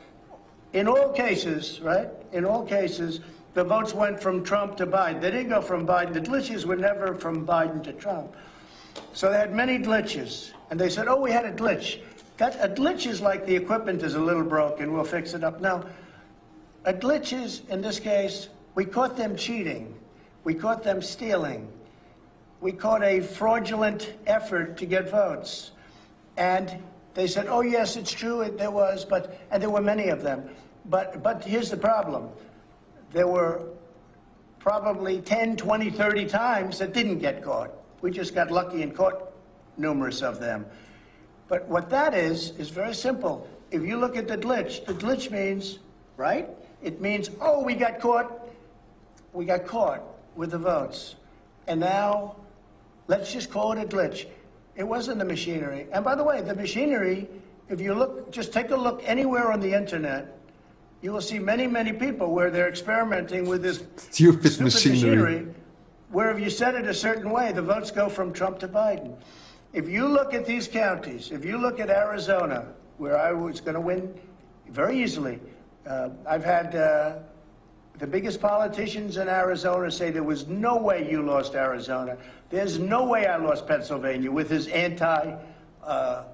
In all cases, right? In all cases, the votes went from Trump to Biden. They didn't go from Biden. The glitches were never from Biden to Trump. So they had many glitches. And they said, oh, we had a glitch. That, a glitch is like the equipment is a little broken, we'll fix it up. Now, a glitch is, in this case, we caught them cheating. We caught them stealing. We caught a fraudulent effort to get votes. And they said, oh, yes, it's true, it, there was, but, and there were many of them. But, but here's the problem. There were probably 10, 20, 30 times that didn't get caught. We just got lucky and caught numerous of them. But what that is, is very simple. If you look at the glitch, the glitch means, right? It means, oh, we got caught. We got caught with the votes. And now, let's just call it a glitch. It wasn't the machinery. And by the way, the machinery, if you look, just take a look anywhere on the internet, you will see many, many people where they're experimenting with this stupid, stupid machinery. machinery where if you set it a certain way, the votes go from Trump to Biden. If you look at these counties, if you look at Arizona, where I was going to win very easily, uh, I've had uh, the biggest politicians in Arizona say there was no way you lost Arizona. There's no way I lost Pennsylvania with his anti uh,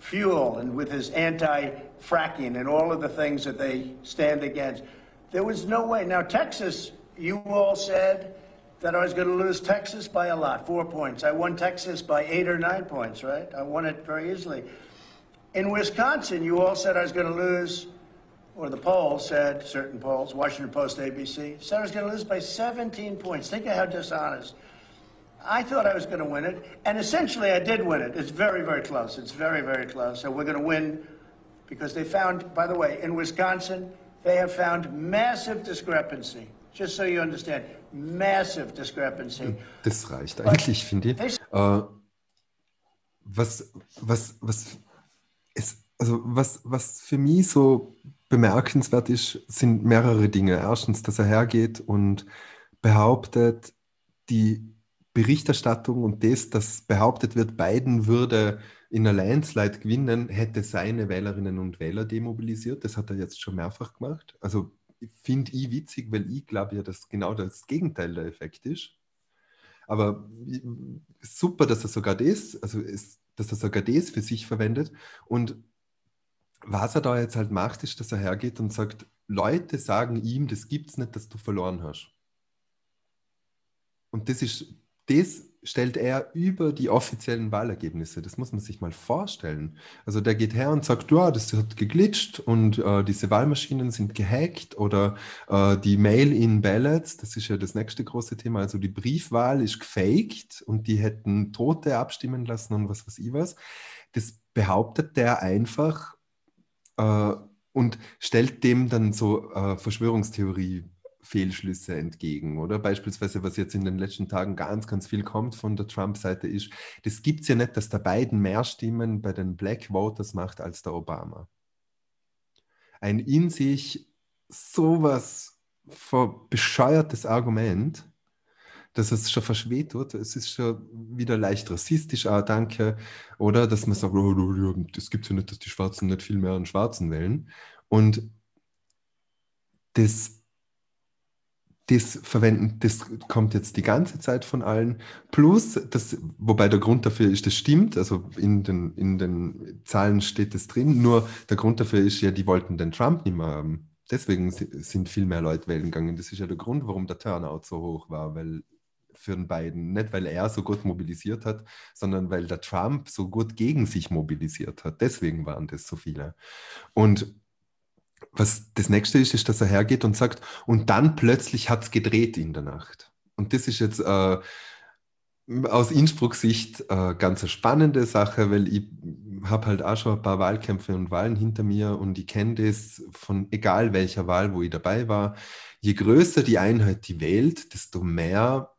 fuel and with his anti fracking and all of the things that they stand against. There was no way. Now, Texas, you all said that I was going to lose Texas by a lot, four points. I won Texas by eight or nine points, right? I won it very easily. In Wisconsin, you all said I was going to lose, or the polls said, certain polls, Washington Post, ABC, said I was going to lose by 17 points. Think of how dishonest. I thought I was going to win it, and essentially I did win it. It's very, very close. It's very, very close. So we're going to win because they found, by the way, in Wisconsin, they have found massive discrepancy. Just so you understand. Das reicht eigentlich, finde ich. Äh, was, was, was, ist, also was, was für mich so bemerkenswert ist, sind mehrere Dinge. Erstens, dass er hergeht und behauptet, die Berichterstattung und das, dass behauptet wird, Biden würde in einer Landslide gewinnen, hätte seine Wählerinnen und Wähler demobilisiert. Das hat er jetzt schon mehrfach gemacht. Also finde ich witzig, weil ich glaube ja, dass genau das Gegenteil der Effekt ist. Aber super, dass er sogar das, also ist, dass er sogar das für sich verwendet. Und was er da jetzt halt macht, ist, dass er hergeht und sagt, Leute sagen ihm, das gibt's nicht, dass du verloren hast. Und das ist, das stellt er über die offiziellen Wahlergebnisse. Das muss man sich mal vorstellen. Also der geht her und sagt, ja, das hat geglitscht und äh, diese Wahlmaschinen sind gehackt oder äh, die Mail-in-Ballots, das ist ja das nächste große Thema, also die Briefwahl ist gefaked und die hätten Tote abstimmen lassen und was weiß ich was. Das behauptet der einfach äh, und stellt dem dann so äh, Verschwörungstheorie Fehlschlüsse entgegen, oder? Beispielsweise, was jetzt in den letzten Tagen ganz, ganz viel kommt von der Trump-Seite ist, das gibt es ja nicht, dass der Biden mehr Stimmen bei den Black Voters macht als der Obama. Ein in sich sowas bescheuertes Argument, dass es schon verschweht wird. Es ist schon wieder leicht rassistisch, ah, danke. Oder dass man sagt, oh, das gibt es ja nicht, dass die Schwarzen nicht viel mehr an Schwarzen wählen. Und das das verwenden, das kommt jetzt die ganze Zeit von allen. Plus, das, wobei der Grund dafür ist, das stimmt, also in den, in den Zahlen steht es drin, nur der Grund dafür ist ja, die wollten den Trump nicht mehr haben. Deswegen sind viel mehr Leute wählen gegangen. Das ist ja der Grund, warum der Turnout so hoch war, weil für den beiden, nicht weil er so gut mobilisiert hat, sondern weil der Trump so gut gegen sich mobilisiert hat. Deswegen waren das so viele. Und was das nächste ist, ist, dass er hergeht und sagt, und dann plötzlich hat es gedreht in der Nacht. Und das ist jetzt äh, aus Innsbruck-Sicht äh, ganz eine spannende Sache, weil ich habe halt auch schon ein paar Wahlkämpfe und Wahlen hinter mir und ich kenne das von egal welcher Wahl, wo ich dabei war. Je größer die Einheit die wählt, desto mehr,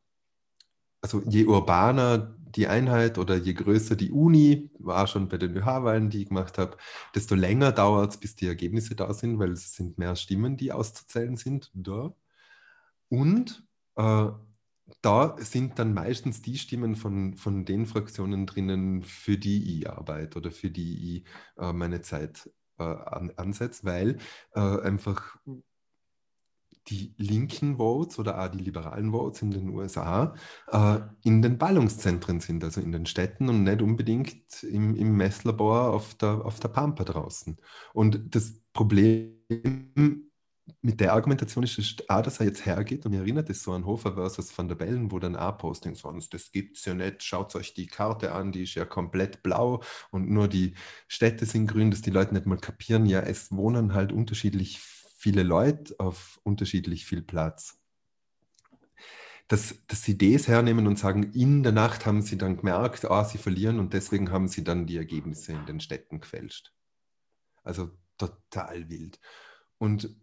also je urbaner die Einheit oder je größer die Uni, war schon bei den ÖH-Wahlen, die ich gemacht habe, desto länger dauert es, bis die Ergebnisse da sind, weil es sind mehr Stimmen, die auszuzählen sind. Da. Und äh, da sind dann meistens die Stimmen von, von den Fraktionen drinnen, für die ich arbeite oder für die ich äh, meine Zeit äh, an, ansetze, weil äh, einfach die linken Votes oder auch die liberalen Votes in den USA äh, in den Ballungszentren sind, also in den Städten und nicht unbedingt im, im Messlabor auf der, auf der Pampa draußen. Und das Problem mit der Argumentation ist, ist auch, dass er jetzt hergeht und mir erinnert es so an Hofer versus Van der Bellen, wo dann auch Postings waren, das gibt es ja nicht, schaut euch die Karte an, die ist ja komplett blau und nur die Städte sind grün, dass die Leute nicht mal kapieren, ja, es wohnen halt unterschiedlich viele Leute auf unterschiedlich viel Platz. Dass, dass sie das hernehmen und sagen, in der Nacht haben sie dann gemerkt, ah, sie verlieren und deswegen haben sie dann die Ergebnisse in den Städten gefälscht. Also total wild. Und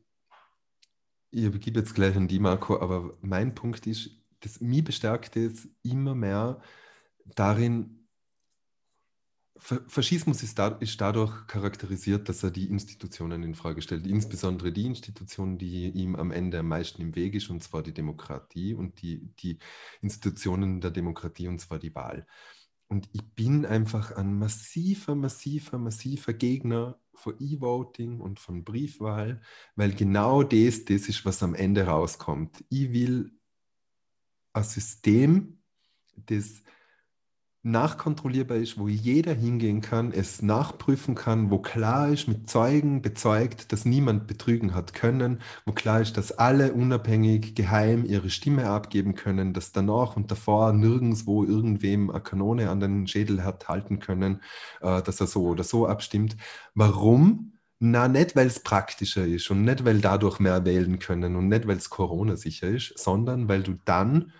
ich übergebe jetzt gleich an die, Marco, aber mein Punkt ist, dass mich bestärkt es immer mehr darin, Faschismus ist, da, ist, dadurch charakterisiert, dass er die Institutionen in Frage stellt, insbesondere die Institution, die ihm am Ende am meisten im Weg ist, und zwar die Demokratie und die, die Institutionen der Demokratie, und zwar die Wahl. Und ich bin einfach ein massiver, massiver, massiver Gegner von E-Voting und von Briefwahl, weil genau das, das ist, was am Ende rauskommt. Ich will ein System, das nachkontrollierbar ist, wo jeder hingehen kann, es nachprüfen kann, wo klar ist, mit Zeugen bezeugt, dass niemand betrügen hat können, wo klar ist, dass alle unabhängig geheim ihre Stimme abgeben können, dass danach und davor nirgendwo irgendwem eine Kanone an den Schädel hat halten können, äh, dass er so oder so abstimmt. Warum? Na, nicht, weil es praktischer ist und nicht, weil dadurch mehr wählen können und nicht, weil es Corona sicher ist, sondern weil du dann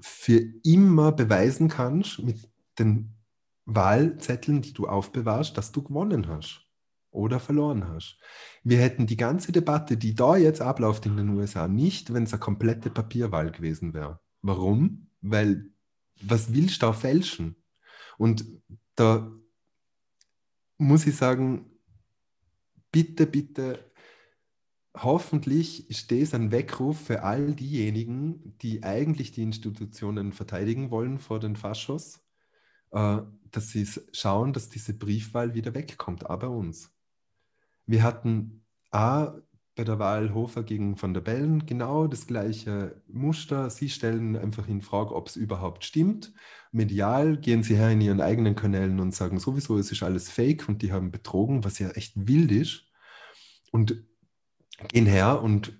für immer beweisen kannst mit den Wahlzetteln, die du aufbewahrst, dass du gewonnen hast oder verloren hast. Wir hätten die ganze Debatte, die da jetzt abläuft in den USA, nicht, wenn es eine komplette Papierwahl gewesen wäre. Warum? Weil, was willst du da fälschen? Und da muss ich sagen, bitte, bitte, hoffentlich ist das ein Weckruf für all diejenigen, die eigentlich die Institutionen verteidigen wollen vor den Faschos, äh, dass sie schauen, dass diese Briefwahl wieder wegkommt, auch bei uns. Wir hatten A, bei der Wahl Hofer gegen Van der Bellen genau das gleiche Muster. Sie stellen einfach in Frage, ob es überhaupt stimmt. Medial gehen sie her in ihren eigenen Kanälen und sagen sowieso, es ist alles fake und die haben betrogen, was ja echt wild ist. Und gehen her und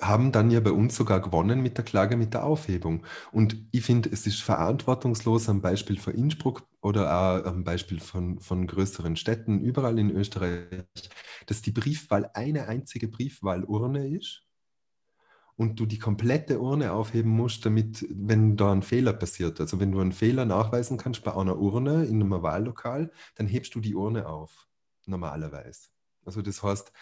haben dann ja bei uns sogar gewonnen mit der Klage mit der Aufhebung. Und ich finde, es ist verantwortungslos am Beispiel von Innsbruck oder auch am Beispiel von, von größeren Städten überall in Österreich, dass die Briefwahl eine einzige Briefwahlurne ist und du die komplette Urne aufheben musst, damit, wenn da ein Fehler passiert, also wenn du einen Fehler nachweisen kannst bei einer Urne in einem Wahllokal, dann hebst du die Urne auf, normalerweise. Also das heißt,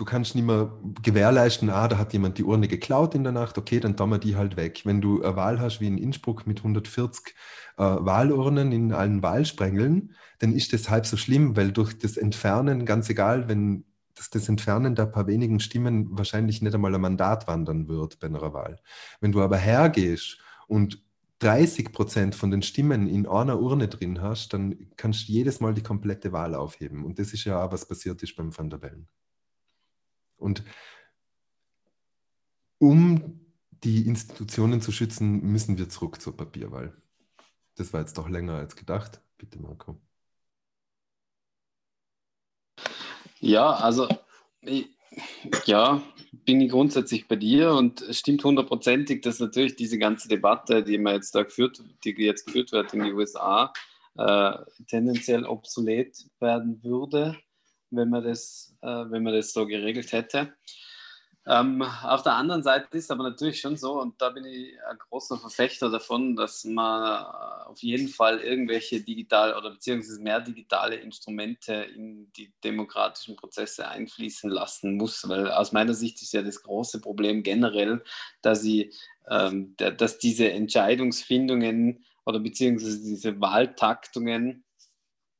du kannst nicht mehr gewährleisten, ah, da hat jemand die Urne geklaut in der Nacht, okay, dann tun wir die halt weg. Wenn du eine Wahl hast wie in Innsbruck mit 140 äh, Wahlurnen in allen Wahlsprengeln, dann ist das halb so schlimm, weil durch das Entfernen, ganz egal, wenn das, das Entfernen der paar wenigen Stimmen wahrscheinlich nicht einmal ein Mandat wandern wird bei einer Wahl. Wenn du aber hergehst und 30 Prozent von den Stimmen in einer Urne drin hast, dann kannst du jedes Mal die komplette Wahl aufheben. Und das ist ja auch, was passiert ist beim Van der Bellen. Und um die Institutionen zu schützen, müssen wir zurück zur Papierwahl. Das war jetzt doch länger als gedacht. Bitte, Marco. Ja, also ja, bin ich grundsätzlich bei dir und es stimmt hundertprozentig, dass natürlich diese ganze Debatte, die man jetzt da geführt, die jetzt geführt wird in den USA, äh, tendenziell obsolet werden würde wenn man das, äh, wenn man das so geregelt hätte. Ähm, auf der anderen Seite ist aber natürlich schon so, und da bin ich ein großer Verfechter davon, dass man auf jeden Fall irgendwelche digital oder beziehungsweise mehr digitale Instrumente in die demokratischen Prozesse einfließen lassen muss, weil aus meiner Sicht ist ja das große Problem generell, dass, ich, ähm, dass diese Entscheidungsfindungen oder beziehungsweise diese Wahltaktungen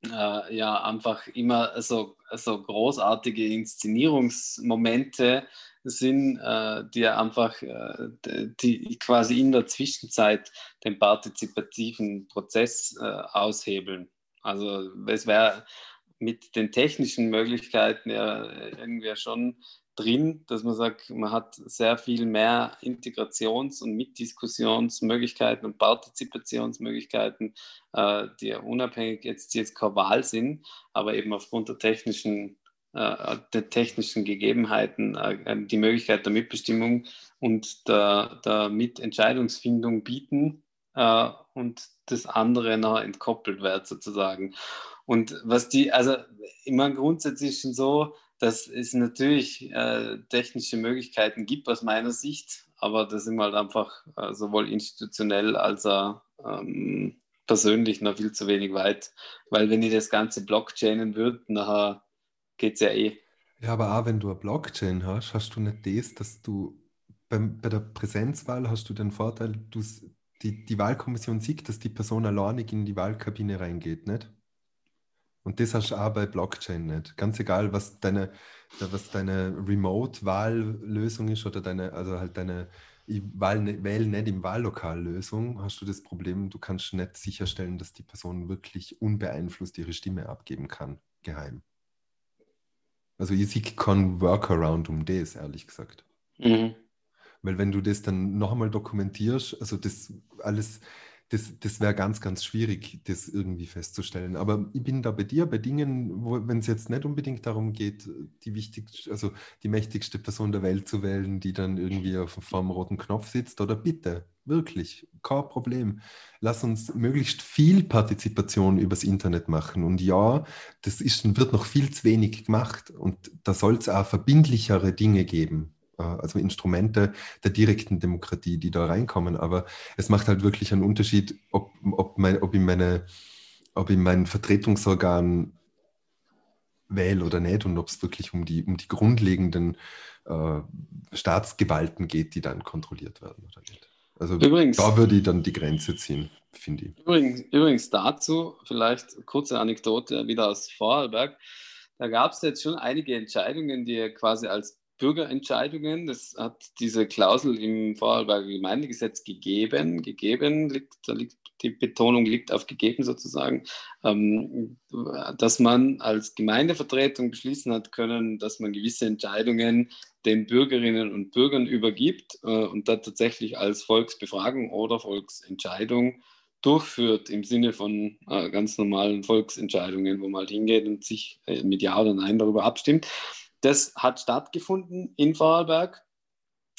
äh, ja einfach immer so, so großartige Inszenierungsmomente sind, äh, die einfach äh, die quasi in der Zwischenzeit den partizipativen Prozess äh, aushebeln. Also es wäre mit den technischen Möglichkeiten ja irgendwie schon drin, dass man sagt, man hat sehr viel mehr Integrations- und Mitdiskussionsmöglichkeiten und Partizipationsmöglichkeiten, äh, die unabhängig jetzt, jetzt keine Wahl sind, aber eben aufgrund der technischen, äh, der technischen Gegebenheiten äh, die Möglichkeit der Mitbestimmung und der, der Mitentscheidungsfindung bieten äh, und das andere noch entkoppelt wird sozusagen. Und was die, also immer grundsätzlich schon so, dass es natürlich äh, technische Möglichkeiten gibt aus meiner Sicht, aber das sind halt einfach äh, sowohl institutionell als auch ähm, persönlich noch viel zu wenig weit. Weil wenn ich das Ganze Blockchainen würde, nachher geht es ja eh. Ja, aber auch wenn du eine Blockchain hast, hast du nicht das, dass du beim, bei der Präsenzwahl hast du den Vorteil, du, die, die Wahlkommission sieht, dass die Person alleinig in die Wahlkabine reingeht, nicht? Und das hast du auch bei Blockchain nicht. Ganz egal, was deine, was deine Remote-Wahllösung ist oder deine, also halt deine Wahl, Wähl nicht im Wahllokal-Lösung, hast du das Problem, du kannst nicht sicherstellen, dass die Person wirklich unbeeinflusst ihre Stimme abgeben kann, geheim. Also ich sehe keinen Workaround um das, ehrlich gesagt. Mhm. Weil wenn du das dann noch einmal dokumentierst, also das alles, das, das wäre ganz, ganz schwierig, das irgendwie festzustellen. Aber ich bin da bei dir, bei Dingen, wenn es jetzt nicht unbedingt darum geht, die wichtigste, also die mächtigste Person der Welt zu wählen, die dann irgendwie auf dem roten Knopf sitzt, oder bitte, wirklich, kein Problem. Lass uns möglichst viel Partizipation übers Internet machen. Und ja, das ist, wird noch viel zu wenig gemacht. Und da soll es auch verbindlichere Dinge geben also Instrumente der direkten Demokratie, die da reinkommen. Aber es macht halt wirklich einen Unterschied, ob, ob, mein, ob, ich, meine, ob ich mein Vertretungsorgan wähle oder nicht und ob es wirklich um die, um die grundlegenden äh, Staatsgewalten geht, die dann kontrolliert werden oder nicht. Also übrigens, da würde ich dann die Grenze ziehen, finde ich. Übrigens, übrigens dazu vielleicht kurze Anekdote wieder aus Vorarlberg. da gab es jetzt schon einige Entscheidungen, die quasi als Bürgerentscheidungen, das hat diese Klausel im Vorarlberger Gemeindegesetz gegeben, gegeben, liegt, da liegt, die Betonung liegt auf gegeben sozusagen, ähm, dass man als Gemeindevertretung beschließen hat können, dass man gewisse Entscheidungen den Bürgerinnen und Bürgern übergibt äh, und da tatsächlich als Volksbefragung oder Volksentscheidung durchführt im Sinne von äh, ganz normalen Volksentscheidungen, wo man halt hingeht und sich äh, mit Ja oder Nein darüber abstimmt. Das hat stattgefunden in Vorarlberg.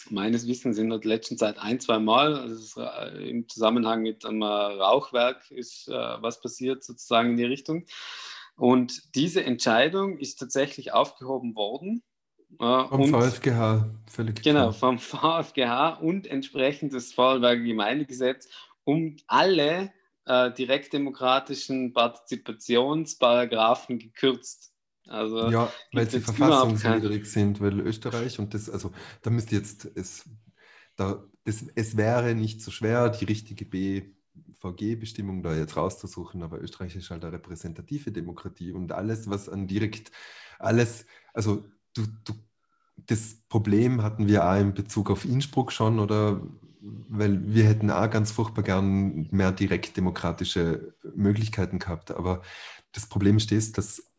Meines Wissens in der letzten Zeit ein, zwei Mal. Also Im Zusammenhang mit einem Rauchwerk ist äh, was passiert, sozusagen in die Richtung. Und diese Entscheidung ist tatsächlich aufgehoben worden. Äh, vom und, VfGH, völlig Genau, vom VfGH und entsprechend das Vorarlberger Gemeindegesetz, um alle äh, direktdemokratischen Partizipationsparagraphen gekürzt. Also ja, weil sie verfassungswidrig sind, weil Österreich und das, also da müsste jetzt, es, da, das, es wäre nicht so schwer, die richtige BVG-Bestimmung da jetzt rauszusuchen, aber Österreich ist halt eine repräsentative Demokratie und alles, was an direkt, alles, also du, du, das Problem hatten wir auch in Bezug auf Innsbruck schon oder? Weil wir hätten auch ganz furchtbar gern mehr direkt demokratische Möglichkeiten gehabt, aber das Problem ist, dass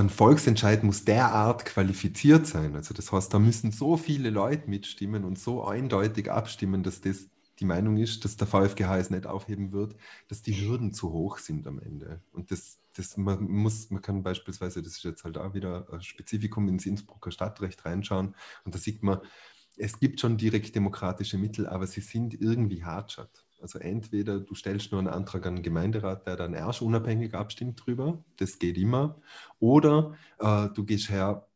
ein Volksentscheid muss derart qualifiziert sein. Also das heißt, da müssen so viele Leute mitstimmen und so eindeutig abstimmen, dass das die Meinung ist, dass der VfGH es nicht aufheben wird, dass die Hürden zu hoch sind am Ende. Und das, das man muss, man kann beispielsweise, das ist jetzt halt auch wieder ein Spezifikum ins Innsbrucker Stadtrecht reinschauen und da sieht man, es gibt schon direkt demokratische Mittel, aber sie sind irgendwie hartschat. Also entweder du stellst nur einen Antrag an den Gemeinderat, der dann erst unabhängig abstimmt drüber, das geht immer, oder äh, du gehst her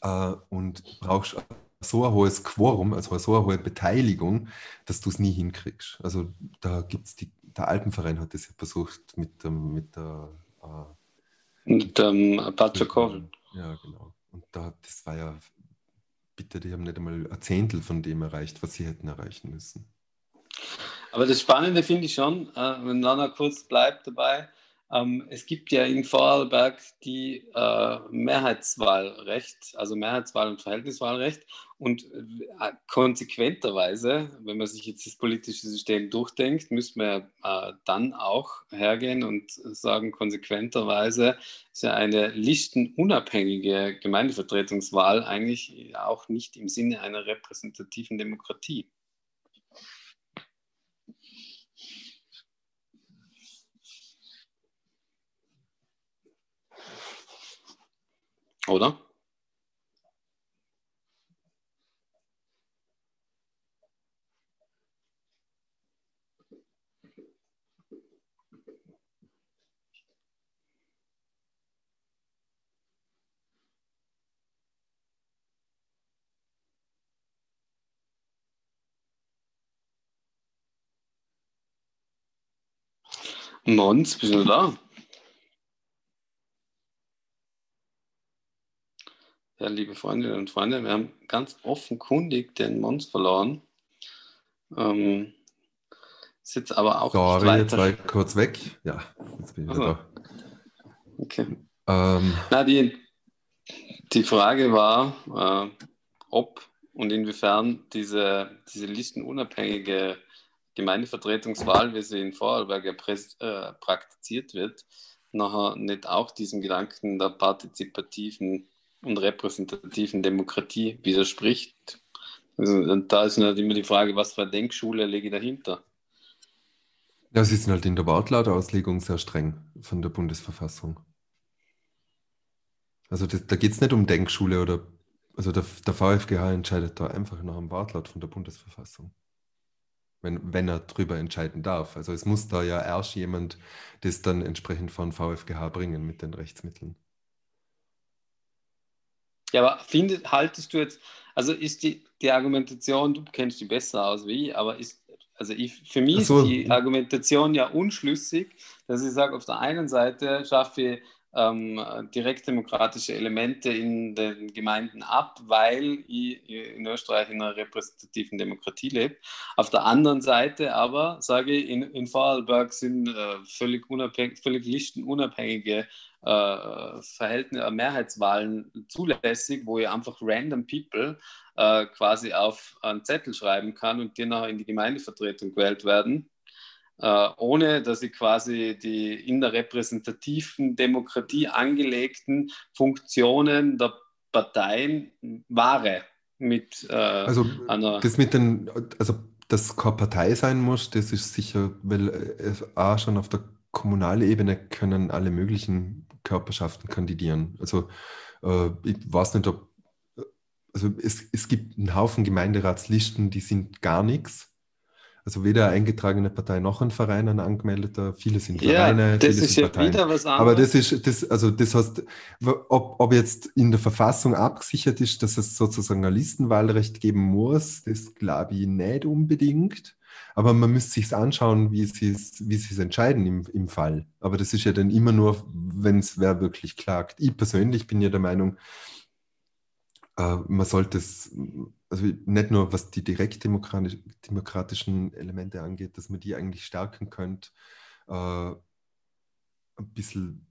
äh, und brauchst so ein hohes Quorum, also so eine hohe Beteiligung, dass du es nie hinkriegst. Also da gibt es die, der Alpenverein hat das ja versucht mit, ähm, mit der äh, mit dem ähm, Patschakow. Ja, genau. Und da, das war ja, bitte, die haben nicht einmal ein Zehntel von dem erreicht, was sie hätten erreichen müssen. Aber das Spannende finde ich schon, äh, wenn Nana kurz bleibt dabei, ähm, es gibt ja in Vorarlberg die äh, Mehrheitswahlrecht, also Mehrheitswahl- und Verhältniswahlrecht. Und äh, konsequenterweise, wenn man sich jetzt das politische System durchdenkt, müssen wir äh, dann auch hergehen und sagen, konsequenterweise ist ja eine listenunabhängige Gemeindevertretungswahl eigentlich auch nicht im Sinne einer repräsentativen Demokratie. Oder? Mons, bist du da? Ja, liebe Freundinnen und Freunde, wir haben ganz offenkundig den Mons verloren. Ähm, ist jetzt aber auch. Sorry, jetzt war ich kurz weg. Ja, jetzt bin ich wieder da. Okay. Ähm, Na, die, die Frage war, äh, ob und inwiefern diese, diese listenunabhängige Gemeindevertretungswahl, wie sie in Vorarlberg äh, praktiziert wird, nachher nicht auch diesem Gedanken der partizipativen und repräsentativen Demokratie widerspricht. Also, da ist halt immer die Frage, was für eine Denkschule lege ich dahinter? Ja, sie sind halt in der Wortlautauslegung sehr streng von der Bundesverfassung. Also das, da geht es nicht um Denkschule oder, also der, der VfGH entscheidet da einfach nach dem Wortlaut von der Bundesverfassung. Wenn, wenn er darüber entscheiden darf. Also es muss da ja erst jemand das dann entsprechend von VfGH bringen mit den Rechtsmitteln. Ja, aber findest, haltest du jetzt, also ist die, die Argumentation, du kennst die besser aus wie ich, aber ist, also ich, für mich so. ist die Argumentation ja unschlüssig, dass ich sage, auf der einen Seite schaffe ich ähm, direktdemokratische Elemente in den Gemeinden ab, weil ich in Österreich in einer repräsentativen Demokratie lebe. Auf der anderen Seite aber, sage ich, in, in Vorarlberg sind äh, völlig, unabhängig, völlig listenunabhängige äh, Verhältnisse, äh, Mehrheitswahlen zulässig, wo ich einfach random people äh, quasi auf einen Zettel schreiben kann und die nachher in die Gemeindevertretung gewählt werden äh, ohne dass ich quasi die in der repräsentativen Demokratie angelegten Funktionen der Parteien wahre. Mit, äh, also das mit den, also dass keine Partei sein muss, das ist sicher, weil es auch schon auf der kommunalen Ebene können alle möglichen Körperschaften kandidieren. Also äh, ich weiß nicht, ob also es, es gibt einen Haufen Gemeinderatslisten, die sind gar nichts. Also weder eine eingetragene Partei noch ein Verein, ein angemeldeter. Viele sind Vereine, ja, das viele ist sind ja Parteien. wieder was anderes. Aber das ist, das, also das heißt, ob, ob jetzt in der Verfassung abgesichert ist, dass es sozusagen ein Listenwahlrecht geben muss, das glaube ich nicht unbedingt. Aber man müsste sich anschauen, wie sie es wie es entscheiden im, im Fall. Aber das ist ja dann immer nur, wenn es wer wirklich klagt. Ich persönlich bin ja der Meinung, äh, man sollte es also nicht nur was die direktdemokratischen Elemente angeht, dass man die eigentlich stärken könnte, äh, ein bisschen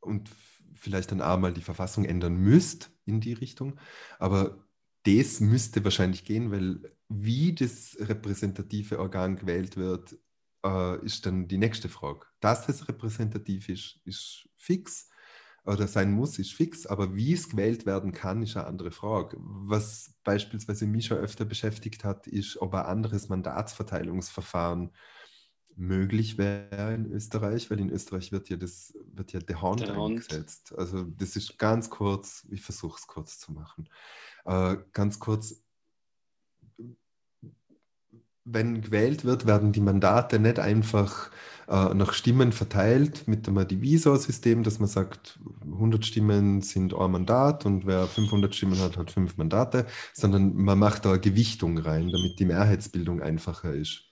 und vielleicht dann auch mal die Verfassung ändern müsst in die Richtung. Aber das müsste wahrscheinlich gehen, weil wie das repräsentative Organ gewählt wird, äh, ist dann die nächste Frage. Dass es repräsentativ ist, ist fix oder sein muss, ist fix, aber wie es gewählt werden kann, ist eine andere Frage. Was beispielsweise mich schon öfter beschäftigt hat, ist, ob ein anderes Mandatsverteilungsverfahren möglich wäre in Österreich, weil in Österreich wird ja das wird ja der Hand eingesetzt. Also das ist ganz kurz, ich versuche es kurz zu machen. Äh, ganz kurz, wenn gewählt wird, werden die Mandate nicht einfach äh, nach Stimmen verteilt mit dem Divisor-System, dass man sagt, 100 Stimmen sind ein Mandat und wer 500 Stimmen hat, hat fünf Mandate, sondern man macht da eine Gewichtung rein, damit die Mehrheitsbildung einfacher ist.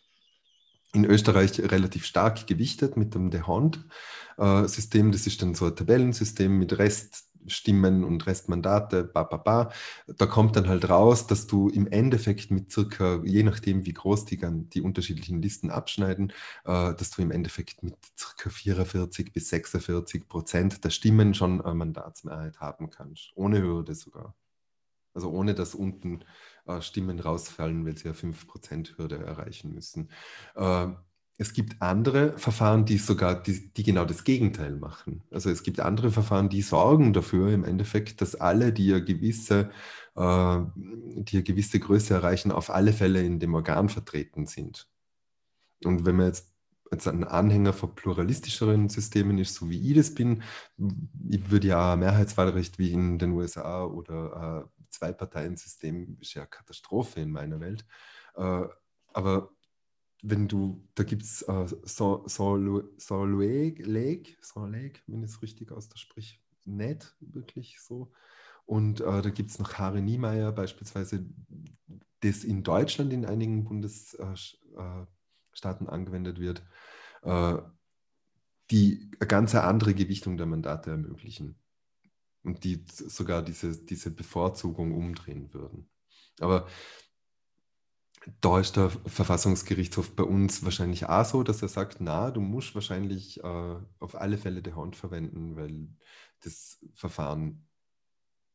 In Österreich relativ stark gewichtet mit dem Dehond-System. Das ist dann so ein Tabellensystem mit Rest Stimmen und Restmandate, ba, ba, ba. Da kommt dann halt raus, dass du im Endeffekt mit circa, je nachdem wie groß die, die unterschiedlichen Listen abschneiden, äh, dass du im Endeffekt mit circa 44 bis 46 Prozent der Stimmen schon eine Mandatsmehrheit haben kannst. Ohne Hürde sogar. Also ohne dass unten äh, Stimmen rausfallen, weil sie ja 5%-Hürde erreichen müssen. Äh, es gibt andere Verfahren, die sogar, die, die, genau das Gegenteil machen. Also es gibt andere Verfahren, die sorgen dafür im Endeffekt, dass alle, die eine gewisse, äh, die eine gewisse Größe erreichen, auf alle Fälle in dem Organ vertreten sind. Und wenn man jetzt, jetzt ein Anhänger von pluralistischeren Systemen ist, so wie ich das bin, ich würde ja Mehrheitswahlrecht wie in den USA oder ein Zwei-Parteien-System ist ja Katastrophe in meiner Welt. Äh, aber wenn du, da gibt es äh, Saint Lake, wenn ich es richtig ausspreche, nicht wirklich so. Und äh, da gibt es noch Harry Niemeyer beispielsweise, das in Deutschland in einigen Bundesstaaten äh, angewendet wird, äh, die eine ganz andere Gewichtung der Mandate ermöglichen und die sogar diese, diese Bevorzugung umdrehen würden. Aber da ist der Verfassungsgerichtshof bei uns wahrscheinlich auch so, dass er sagt, na, du musst wahrscheinlich äh, auf alle Fälle die Hand verwenden, weil das Verfahren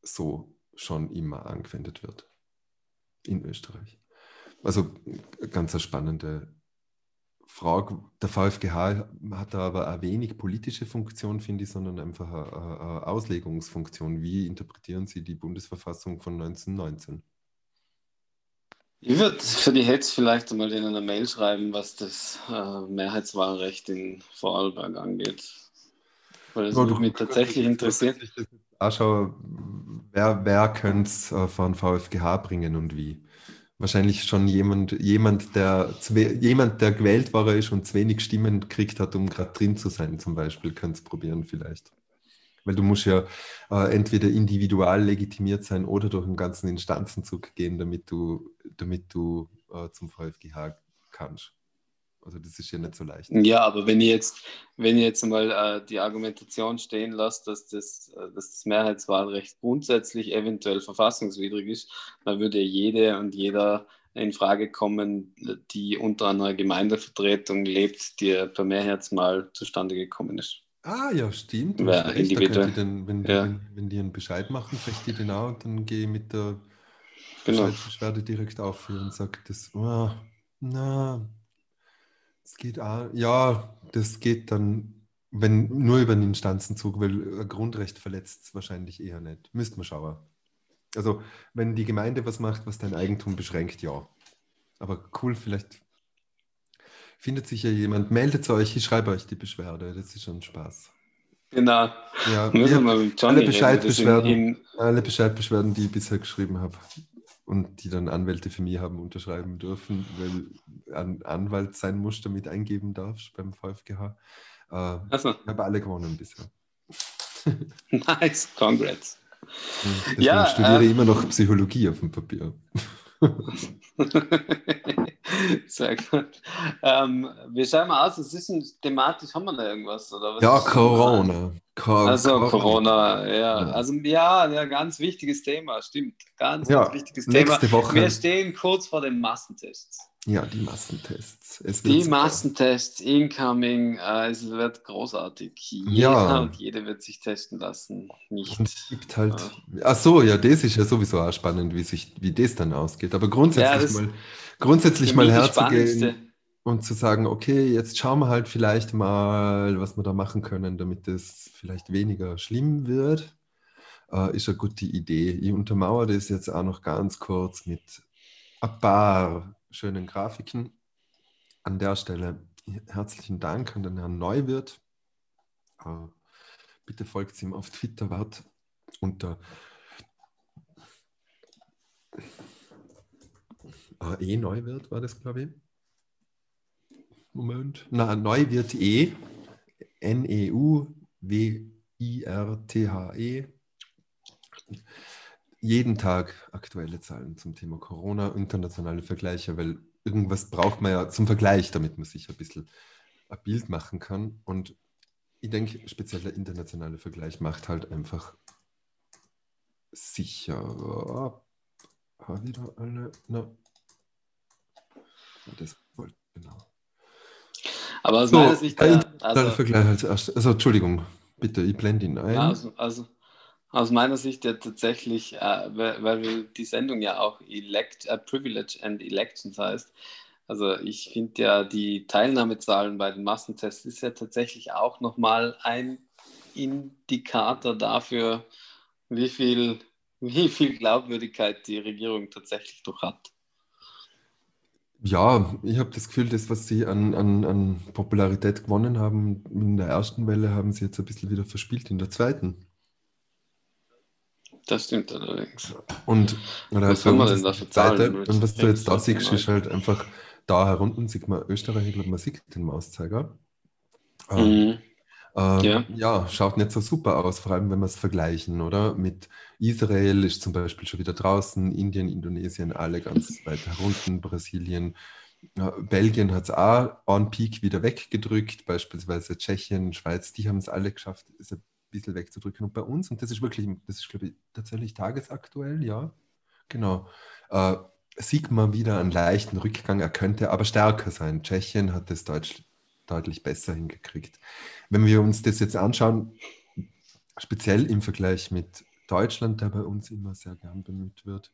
so schon immer angewendet wird in Österreich. Also ganz eine spannende Frage. Der VfGH hat da aber eine wenig politische Funktion, finde ich, sondern einfach eine, eine Auslegungsfunktion. Wie interpretieren Sie die Bundesverfassung von 1919? Ich würde für die Hetz vielleicht einmal in einer Mail schreiben, was das äh, Mehrheitswahlrecht in Vorarlberg angeht. Weil das ja, mich tatsächlich interessiert. Schau, wer, wer könnte es äh, von VfGH bringen und wie? Wahrscheinlich schon jemand, jemand, der, jemand, der gewählt war ist und zu wenig Stimmen gekriegt hat, um gerade drin zu sein, zum Beispiel, könnte es probieren vielleicht. Weil du musst ja äh, entweder individual legitimiert sein oder durch einen ganzen Instanzenzug gehen, damit du, damit du äh, zum VfGH kannst. Also das ist ja nicht so leicht. Ja, aber wenn ihr jetzt, wenn ihr jetzt mal äh, die Argumentation stehen lasst, dass das, äh, dass das Mehrheitswahlrecht grundsätzlich eventuell verfassungswidrig ist, dann würde jede und jeder in Frage kommen, die unter einer Gemeindevertretung lebt, die per Mehrheitswahl zustande gekommen ist. Ah ja, stimmt. Hast recht. Da könnt ihr dann, wenn, die, Ja. wenn, wenn die einen Bescheid machen, vielleicht die den auch und dann gehe ich mit der Genau. Bescheidbeschwerde direkt aufführen und sage, das, oh, na, das geht auch, ja, das geht dann, wenn nur über den Instanzenzug, weil ein Grundrecht verletzt es wahrscheinlich eher nicht. Müsste man schauen. Also, wenn die Gemeinde was macht, was dein Eigentum beschränkt, ja. Aber cool, vielleicht findet sich ja jemand, meldet euch, ich schreibe euch die Beschwerde, das ist schon Spaß. Genau. Ja, Müssen wir- mit Johnny alle reden, Bescheidbeschwerden, das in- in- alle Bescheidbeschwerden, die ich bisher geschrieben habe und die dann Anwälte für mich haben unterschreiben dürfen, weil ein Anwalt sein Muss damit eingeben darfst beim VfGH. Äh, so. Ich habe alle gewonnen bisher. Nice, congrats. Deswegen Ja, studiere äh, immer noch Psychologie auf dem Papier. Sehr gut. Ähm, wie schauen wir aus? Was ist denn thematisch? Haben wir da irgendwas? Oder was Ja, ist- Corona. Co- Also Corona, ja. Also ja, ja, ganz wichtiges Thema, stimmt. Ganz, Ja, ganz wichtiges nächste Thema. Woche. Wir stehen kurz vor den Massentests. Ja, die Massentests. Die. Massentests, incoming, äh, es wird großartig. Jeder Ja. und jede wird sich testen lassen. Nicht. Es gibt halt. Ach so, ja, das ist ja sowieso auch spannend, wie, sich, wie das dann ausgeht. Aber grundsätzlich Ja, das- mal, grundsätzlich mal das herzugehen und zu sagen, okay, jetzt schauen wir halt vielleicht mal, was wir da machen können, damit es vielleicht weniger schlimm wird, äh, ist eine gute Idee. Ich untermauere das jetzt auch noch ganz kurz mit ein paar schönen Grafiken. An der Stelle herzlichen Dank an den Herrn Neuwirth. Äh, bitte folgt ihm auf Twitter, wart unter äh, E Neuwirth war das, glaube ich. Moment. Na, Neuwirth E. N-E-U-W-I-R-T-H-E. Jeden Tag aktuelle Zahlen zum Thema Corona, internationale Vergleiche, weil irgendwas braucht man ja zum Vergleich, damit man sich ein bisschen ein Bild machen kann. Und ich denke, speziell der internationale Vergleich macht halt einfach sicherer. Habe wieder alle. Na. Das wollte genau. Aber aus So, meiner Sicht, der also, Vergleich als erstes. Also, Entschuldigung, bitte, ich blende ihn ein. also, also aus meiner Sicht ja tatsächlich, äh, weil, weil die Sendung ja auch Elect, äh, Privilege and Elections heißt. Also ich finde ja, die Teilnahmezahlen bei den Massentests ist ja tatsächlich auch nochmal ein Indikator dafür, wie viel, wie viel Glaubwürdigkeit die Regierung tatsächlich noch hat. Ja, ich habe das Gefühl, das, was sie an, an, an Popularität gewonnen haben in der ersten Welle, haben sie jetzt ein bisschen wieder verspielt in der zweiten. Das stimmt allerdings. Und oder Was wir uns denn ist da die für Zahlen? Und was du jetzt da siehst, ist halt einfach da herunten, sieht man Österreich, ich glaube, man sieht den Mauszeiger. Mhm. Ähm, ähm, Ja. ja, schaut nicht so super aus, vor allem wenn wir es vergleichen, oder? Mit Israel ist zum Beispiel schon wieder draußen, Indien, Indonesien, alle ganz weit herunten, Brasilien. Ja, Belgien hat es auch on peak wieder weggedrückt, beispielsweise Tschechien, Schweiz, die haben es alle geschafft, es ein bisschen wegzudrücken. Und bei uns, und das ist wirklich, das ist, glaube ich, tatsächlich tagesaktuell, ja, genau, äh, sieht man wieder einen leichten Rückgang. Er könnte aber stärker sein. Tschechien hat es deutlich, deutlich besser hingekriegt. Wenn wir uns das jetzt anschauen, speziell im Vergleich mit Deutschland, der bei uns immer sehr gern bemüht wird,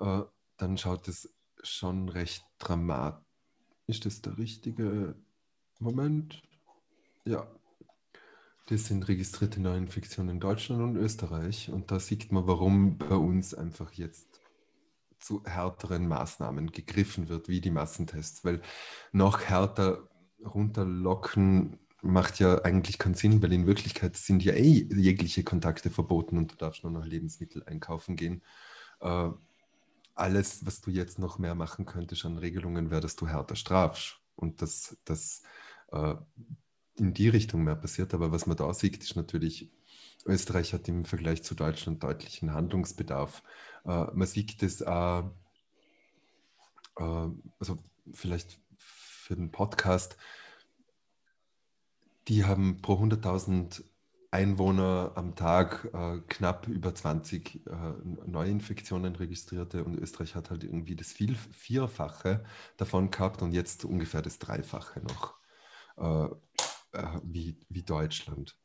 äh, dann schaut es schon recht dramatisch. Ist das der richtige Moment? Ja. Das sind registrierte Neuinfektionen in Deutschland und Österreich. Und da sieht man, warum bei uns einfach jetzt zu härteren Maßnahmen gegriffen wird, wie die Massentests. Weil noch härter runterlocken macht ja eigentlich keinen Sinn, weil in Wirklichkeit sind ja eh jegliche Kontakte verboten und du darfst nur noch Lebensmittel einkaufen gehen. Äh, alles, was du jetzt noch mehr machen könntest an Regelungen, wäre, dass du härter strafst und dass das äh, in die Richtung mehr passiert. Aber was man da sieht, ist natürlich, Österreich hat im Vergleich zu Deutschland deutlichen Handlungsbedarf. Äh, man sieht das auch, äh, also vielleicht für den Podcast, die haben pro 100.000 Einwohner am Tag äh, knapp über 20 äh, Neuinfektionen registrierte und Österreich hat halt irgendwie das viel, Vierfache davon gehabt und jetzt ungefähr das Dreifache noch äh, äh wie, wie Deutschland.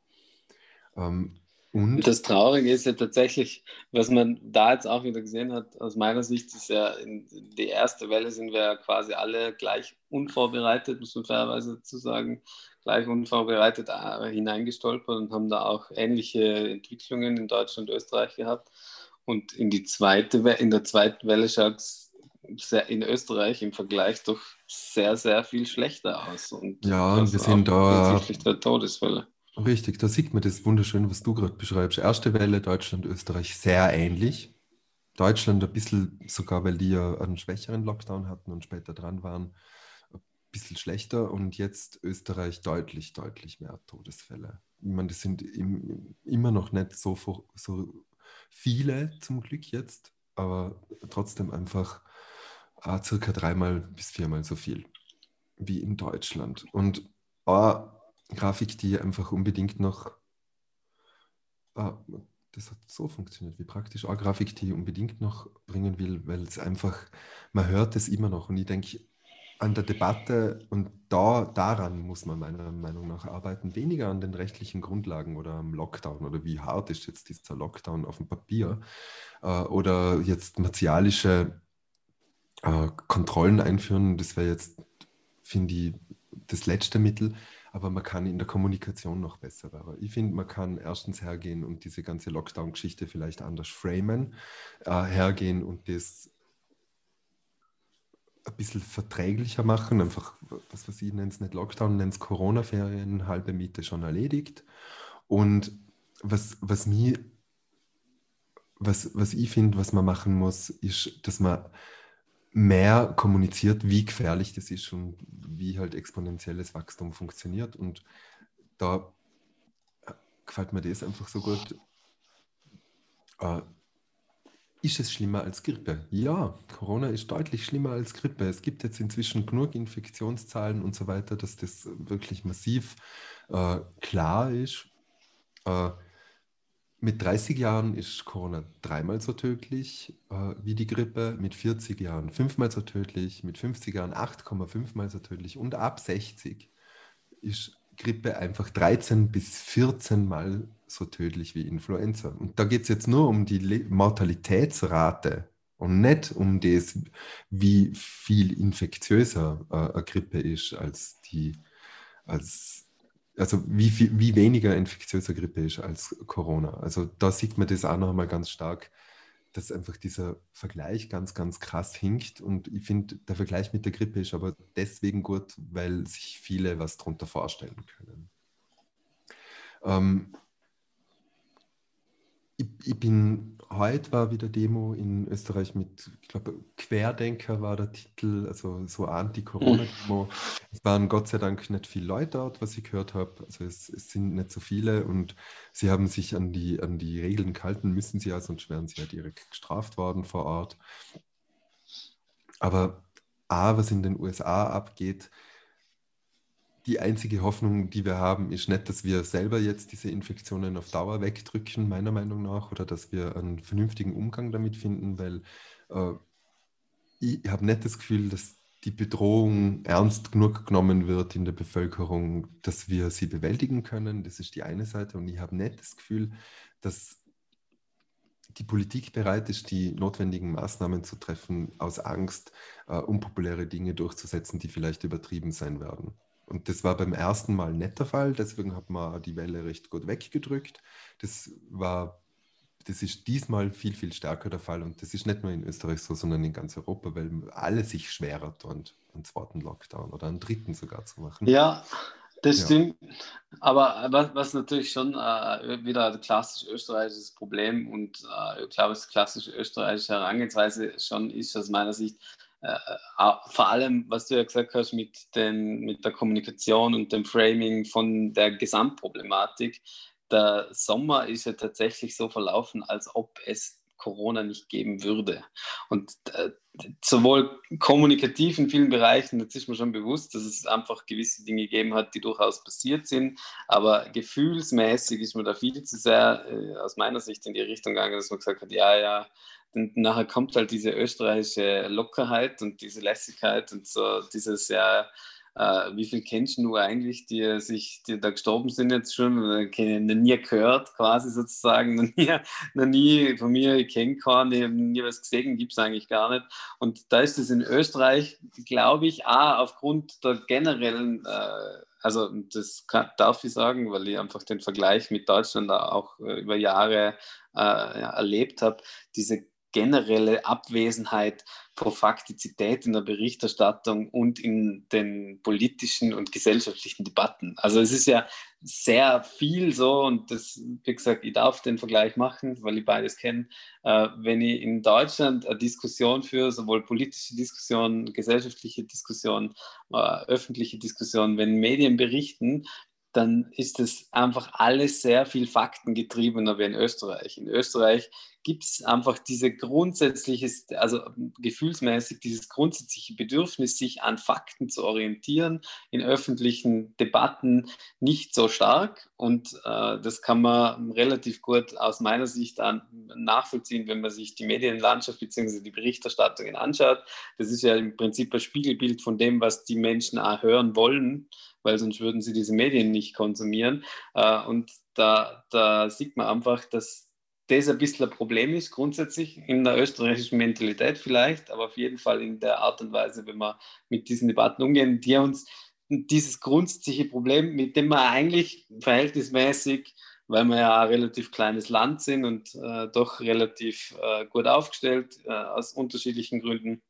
Ähm, und das Traurige ist ja tatsächlich, was man da jetzt auch wieder gesehen hat, aus meiner Sicht ist ja, in die erste Welle sind wir ja quasi alle gleich unvorbereitet, muss man fairerweise dazu sagen, gleich unvorbereitet äh, hineingestolpert und haben da auch ähnliche Entwicklungen in Deutschland und Österreich gehabt. Und in, die zweite, in der zweiten Welle schaut es in Österreich im Vergleich doch sehr, sehr viel schlechter aus. Und ja, wir sind da. Hinsichtlich der Todesfälle. Richtig, da sieht man das wunderschön, was du gerade beschreibst. Erste Welle Deutschland, Österreich sehr ähnlich. Deutschland ein bisschen sogar, weil die ja einen schwächeren Lockdown hatten und später dran waren, bisschen schlechter und jetzt Österreich deutlich, deutlich mehr Todesfälle. Ich meine, das sind im, immer noch nicht so, so viele zum Glück jetzt, aber trotzdem einfach äh, circa dreimal bis viermal so viel wie in Deutschland. Und eine Grafik, die einfach unbedingt noch, äh, das hat so funktioniert, wie praktisch, eine Grafik, die ich unbedingt noch bringen will, weil es einfach, man hört es immer noch. Und ich denke, an der Debatte und da, daran muss man meiner Meinung nach arbeiten, weniger an den rechtlichen Grundlagen oder am Lockdown oder wie hart ist jetzt dieser Lockdown auf dem Papier äh, oder jetzt martialische äh, Kontrollen einführen, das wäre jetzt, finde ich, das letzte Mittel, aber man kann in der Kommunikation noch besser werden. Ich finde, man kann erstens hergehen und diese ganze Lockdown-Geschichte vielleicht anders framen, äh, hergehen und das ein bisschen verträglicher machen. Einfach, was weiß ich, nennt es nicht Lockdown, nennt es Corona-Ferien, halbe Miete schon erledigt. Und was, was mir, was, was ich finde, was man machen muss, ist, dass man mehr kommuniziert, wie gefährlich das ist und wie halt exponentielles Wachstum funktioniert. Und da gefällt mir das einfach so gut. Äh, ist es schlimmer als Grippe? Ja, Corona ist deutlich schlimmer als Grippe. Es gibt jetzt inzwischen genug Infektionszahlen und so weiter, dass das wirklich massiv äh, klar ist. Äh, mit 30 Jahren ist Corona dreimal so tödlich äh, wie die Grippe, mit 40 Jahren fünfmal so tödlich, mit 50 Jahren 8,5 mal so tödlich. Und ab 60 ist Grippe einfach 13 bis 14 Mal so tödlich wie Influenza. Und da geht es jetzt nur um die Mortalitätsrate und nicht um das, wie viel infektiöser äh, eine Grippe ist als die, als, also wie, viel, wie weniger infektiöser Grippe ist als Corona. Also da sieht man das auch noch einmal ganz stark dass einfach dieser Vergleich ganz, ganz krass hinkt. Und ich finde, der Vergleich mit der Grippe ist aber deswegen gut, weil sich viele was darunter vorstellen können. Ähm, ich, ich, bin heute war wieder Demo in Österreich mit, ich glaube, Querdenker war der Titel, also so Anti-Corona-Demo. Mhm. Es waren Gott sei Dank nicht viele Leute dort, was ich gehört habe. Also es, es, sind nicht so viele und sie haben sich an die, an die Regeln gehalten, müssen sie ja, sonst wären sie ja direkt gestraft worden vor Ort. Aber A, was in den USA abgeht, die einzige Hoffnung, die wir haben, ist nicht, dass wir selber jetzt diese Infektionen auf Dauer wegdrücken, meiner Meinung nach, oder dass wir einen vernünftigen Umgang damit finden, weil äh, ich habe nicht das Gefühl, dass die Bedrohung ernst genug genommen wird in der Bevölkerung, dass wir sie bewältigen können. Das ist die eine Seite. Und ich habe nicht das Gefühl, dass die Politik bereit ist, die notwendigen Maßnahmen zu treffen, aus Angst, uh, unpopuläre Dinge durchzusetzen, die vielleicht übertrieben sein werden. Und das war beim ersten Mal nicht der Fall, deswegen hat man die Welle recht gut weggedrückt. Das war, das ist diesmal viel, viel stärker der Fall. Und das ist nicht nur in Österreich so, sondern in ganz Europa, weil alle sich schwerer tun, einen zweiten Lockdown oder einen dritten sogar zu machen. Ja, das ja. stimmt. Aber was, was natürlich schon äh, wieder ein klassisch österreichisches Problem und äh, ich glaube, das klassische österreichische Herangehensweise schon ist aus meiner Sicht, vor allem, was du ja gesagt hast mit, den, mit der Kommunikation und dem Framing von der Gesamtproblematik, der Sommer ist ja tatsächlich so verlaufen, als ob es Corona nicht geben würde. Und äh, sowohl kommunikativ in vielen Bereichen, das ist mir schon bewusst, dass es einfach gewisse Dinge gegeben hat, die durchaus passiert sind, aber gefühlsmäßig ist mir da viel zu sehr äh, aus meiner Sicht in die Richtung gegangen, dass man gesagt hat, ja, ja, und nachher kommt halt diese österreichische Lockerheit und diese Lässigkeit und so dieses, ja, äh, wie viel kennst du eigentlich, die sich, die da gestorben sind jetzt schon, oder noch nie gehört, quasi sozusagen, noch nie, noch nie von mir, ich kenne keinen, ich nie was gesehen, gibt es eigentlich gar nicht. Und da ist es in Österreich, glaube ich, auch aufgrund der generellen, äh, also das kann, darf ich sagen, weil ich einfach den Vergleich mit Deutschland auch äh, über Jahre äh, erlebt habe, diese generelle Abwesenheit von Faktizität in der Berichterstattung und in den politischen und gesellschaftlichen Debatten. Also es ist ja sehr viel so und das, wie gesagt, ich darf den Vergleich machen, weil ich beides kenne. Äh, wenn ich in Deutschland eine Diskussion führe, sowohl politische Diskussion, gesellschaftliche Diskussion, äh, öffentliche Diskussion, wenn Medien berichten, dann ist es einfach alles sehr viel faktengetriebener wie in Österreich. In Österreich gibt es einfach diese grundsätzliche, also gefühlsmäßig dieses grundsätzliche Bedürfnis, sich an Fakten zu orientieren, in öffentlichen Debatten nicht so stark. Und äh, das kann man relativ gut aus meiner Sicht an, nachvollziehen, wenn man sich die Medienlandschaft bzw. die Berichterstattungen anschaut. Das ist ja im Prinzip ein Spiegelbild von dem, was die Menschen auch hören wollen weil sonst würden sie diese Medien nicht konsumieren. Äh, und da, da sieht man einfach, dass das ein bisschen ein Problem ist, grundsätzlich in der österreichischen Mentalität vielleicht, aber auf jeden Fall in der Art und Weise, wenn wir mit diesen Debatten umgehen, die uns dieses grundsätzliche Problem, mit dem wir eigentlich verhältnismäßig, weil wir ja ein relativ kleines Land sind und äh, doch relativ äh, gut aufgestellt äh, aus unterschiedlichen Gründen,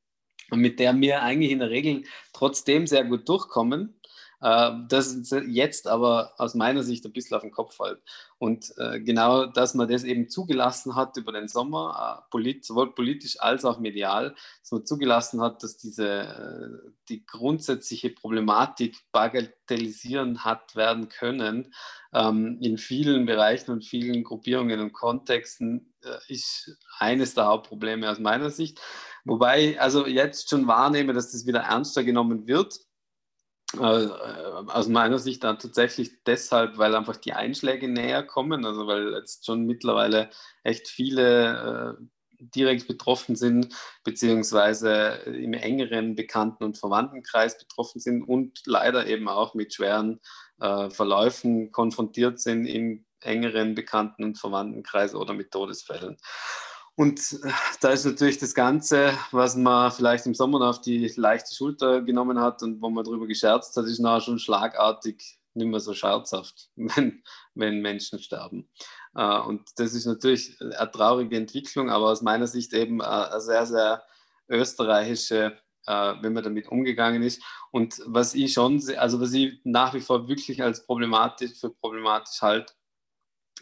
und mit der wir eigentlich in der Regel trotzdem sehr gut durchkommen, äh, das jetzt aber aus meiner Sicht ein bisschen auf den Kopf fällt. Und äh, genau, dass man das eben zugelassen hat über den Sommer, äh, sowohl politisch als auch medial, dass man zugelassen hat, dass diese, die grundsätzliche Problematik bagatellisieren hat werden können, ähm, in vielen Bereichen und vielen Gruppierungen und Kontexten, ist eines der Hauptprobleme aus meiner Sicht. Wobei also jetzt schon wahrnehme, dass das wieder ernster genommen wird äh, aus meiner Sicht dann tatsächlich deshalb, weil einfach die Einschläge näher kommen, also weil jetzt schon mittlerweile echt viele äh, direkt betroffen sind, beziehungsweise im engeren Bekannten- und Verwandtenkreis betroffen sind und leider eben auch mit schweren äh, Verläufen konfrontiert sind im engeren Bekannten- und Verwandtenkreis oder mit Todesfällen. Und äh, da ist natürlich das Ganze, was man vielleicht im Sommer auf die leichte Schulter genommen hat und wo man darüber gescherzt hat, ist nachher schon schlagartig nicht mehr so scherzhaft, wenn, wenn Menschen sterben. Äh, und das ist natürlich eine traurige Entwicklung, aber aus meiner Sicht eben eine sehr, sehr österreichische, äh, wenn man damit umgegangen ist. Und was ich schon, also was ich nach wie vor wirklich als problematisch für problematisch halte,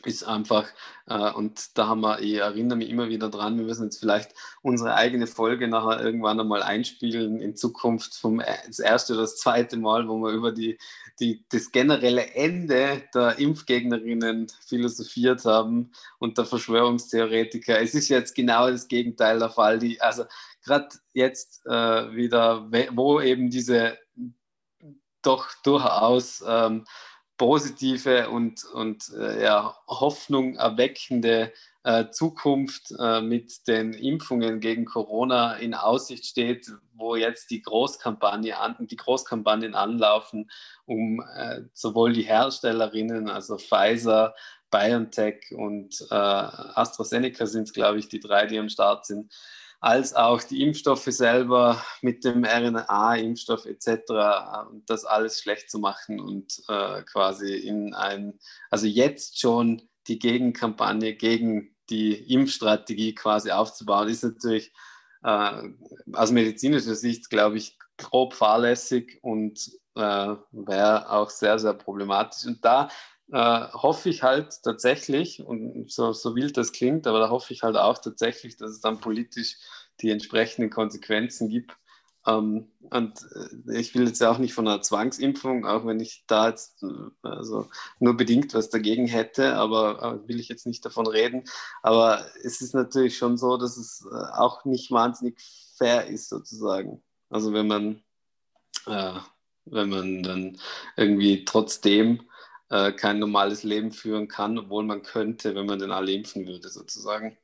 ist einfach, äh, und da haben wir, ich erinnere mich immer wieder dran, wir müssen jetzt vielleicht unsere eigene Folge nachher irgendwann einmal einspielen in Zukunft vom äh, das erste oder das zweite Mal, wo wir über die, die, das generelle Ende der Impfgegnerinnen philosophiert haben und der Verschwörungstheoretiker. Es ist jetzt genau das Gegenteil der Fall. Die, also gerade jetzt äh, wieder, wo eben diese doch durchaus ähm, positive und, und äh, ja, Hoffnung erweckende äh, Zukunft äh, mit den Impfungen gegen Corona in Aussicht steht, wo jetzt die Großkampagne an, die Großkampagnen anlaufen, um äh, sowohl die Herstellerinnen, also Pfizer, BioNTech und äh, AstraZeneca sind es, glaube ich, die drei, die am Start sind, als auch die Impfstoffe selber mit dem RNA-Impfstoff etc. und das alles schlecht zu machen und äh, quasi in ein, also jetzt schon die Gegenkampagne gegen die Impfstrategie quasi aufzubauen, ist natürlich äh, aus medizinischer Sicht, glaube ich, grob fahrlässig und äh, wäre auch sehr, sehr problematisch. Und da äh, hoffe ich halt tatsächlich, und so, so wild das klingt, aber da hoffe ich halt auch tatsächlich, dass es dann politisch die entsprechenden Konsequenzen gibt. Ähm, und äh, ich will jetzt auch nicht von einer Zwangsimpfung, auch wenn ich da jetzt äh, also nur bedingt was dagegen hätte, aber äh, will ich jetzt nicht davon reden. Aber es ist natürlich schon so, dass es auch nicht wahnsinnig fair ist sozusagen. Also wenn man, äh, wenn man dann irgendwie trotzdem äh, kein normales Leben führen kann, obwohl man könnte, wenn man den alle impfen würde sozusagen.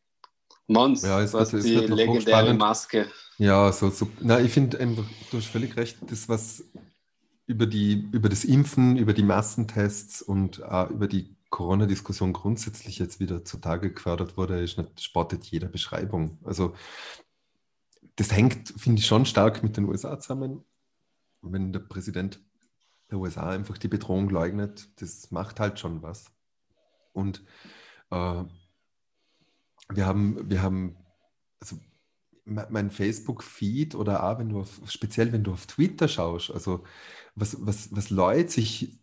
Mons, Ja, wird- hast es die legendäre. Maske. Ja, so, so. Na, ich finde einfach, du hast völlig recht, das, was über, die, über das Impfen, über die Massentests und auch über die Corona-Diskussion grundsätzlich jetzt wieder zutage gefördert wurde, ist nicht, spottet jeder Beschreibung. Also das hängt, finde ich, schon stark mit den USA zusammen. Wenn der Präsident der USA einfach die Bedrohung leugnet, das macht halt schon was. Und äh, wir haben, wir haben, also me- mein Facebook-Feed oder auch wenn du auf, speziell wenn du auf Twitter schaust, also was, was, was Leute sich,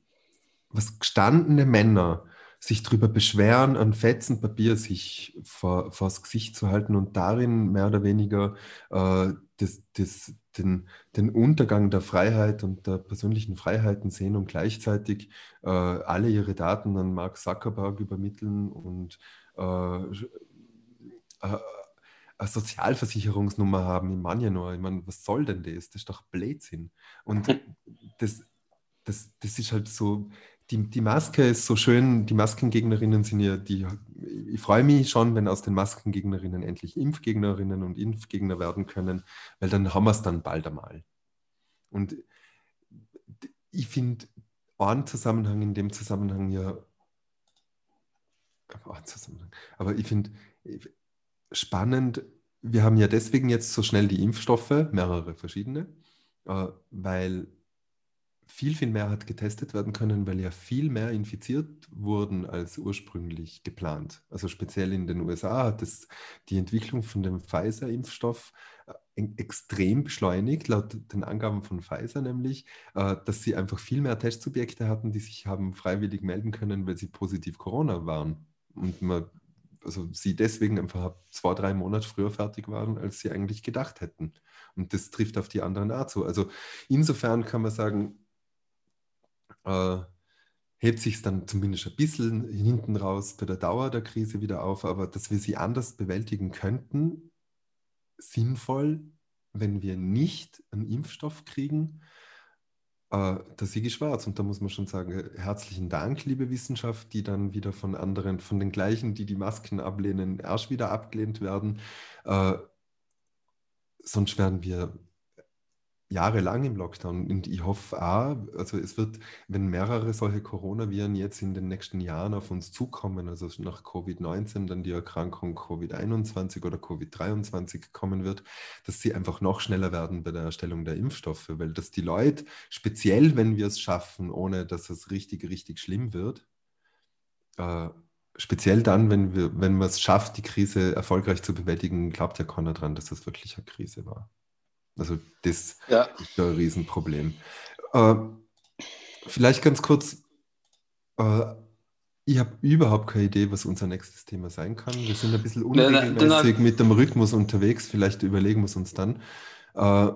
was gestandene Männer sich darüber beschweren, an Fetzen Papier sich vor, vors Gesicht zu halten und darin mehr oder weniger äh, das, das, den, den Untergang der Freiheit und der persönlichen Freiheiten sehen und gleichzeitig äh, alle ihre Daten an Mark Zuckerberg übermitteln und äh, äh, eine Sozialversicherungsnummer haben im Manjanor. Ich meine, was soll denn das? Das ist doch Blödsinn. Und das, das, das ist halt so, die, die Maske ist so schön, die Maskengegnerinnen sind ja, die, ich freue mich schon, wenn aus den Maskengegnerinnen endlich Impfgegnerinnen und Impfgegner werden können, weil dann haben wir es dann bald einmal. Und ich finde einen Zusammenhang in dem Zusammenhang ja, aber ich finde spannend, wir haben ja deswegen jetzt so schnell die Impfstoffe, mehrere verschiedene, äh, weil viel, viel mehr hat getestet werden können, weil ja viel mehr infiziert wurden als ursprünglich geplant. Also speziell in den USA hat es die Entwicklung von dem Pfizer-Impfstoff äh, extrem beschleunigt, laut den Angaben von Pfizer nämlich, äh, dass sie einfach viel mehr Testsubjekte hatten, die sich haben freiwillig melden können, weil sie positiv Corona waren. Und man, also sie deswegen einfach zwei, drei Monate früher fertig waren, als sie eigentlich gedacht hätten. Und das trifft auf die anderen auch zu. Also insofern kann man sagen, äh, hebt sich dann zumindest ein bisschen hinten raus bei der Dauer der Krise wieder auf, aber dass wir sie anders bewältigen könnten, sinnvoll, wenn wir nicht einen Impfstoff kriegen, äh, da sehe ich schwarz. Und da muss man schon sagen, herzlichen Dank, liebe Wissenschaft, die dann wieder von anderen, von den gleichen, die die Masken ablehnen, erst wieder abgelehnt werden. Äh, sonst werden wir jahrelang im Lockdown. Und ich hoffe auch, also es wird, wenn mehrere solche Coronaviren jetzt in den nächsten Jahren auf uns zukommen, also nach Covid-19 dann die Erkrankung Covid-21 oder Covid-23 kommen wird, dass sie einfach noch schneller werden bei der Erstellung der Impfstoffe, weil dass die Leute, speziell wenn wir es schaffen, ohne dass es richtig, richtig schlimm wird, äh, speziell dann, wenn, wir, wenn man es schafft, die Krise erfolgreich zu bewältigen, glaubt ja keiner dran, dass das wirklich eine Krise war. Also das Ja. ist ja ein Riesenproblem. Äh, vielleicht ganz kurz, äh, ich habe überhaupt keine Idee, was unser nächstes Thema sein kann. Wir sind ein bisschen unregelmäßig mit dem Rhythmus unterwegs, vielleicht überlegen wir es uns dann. Äh,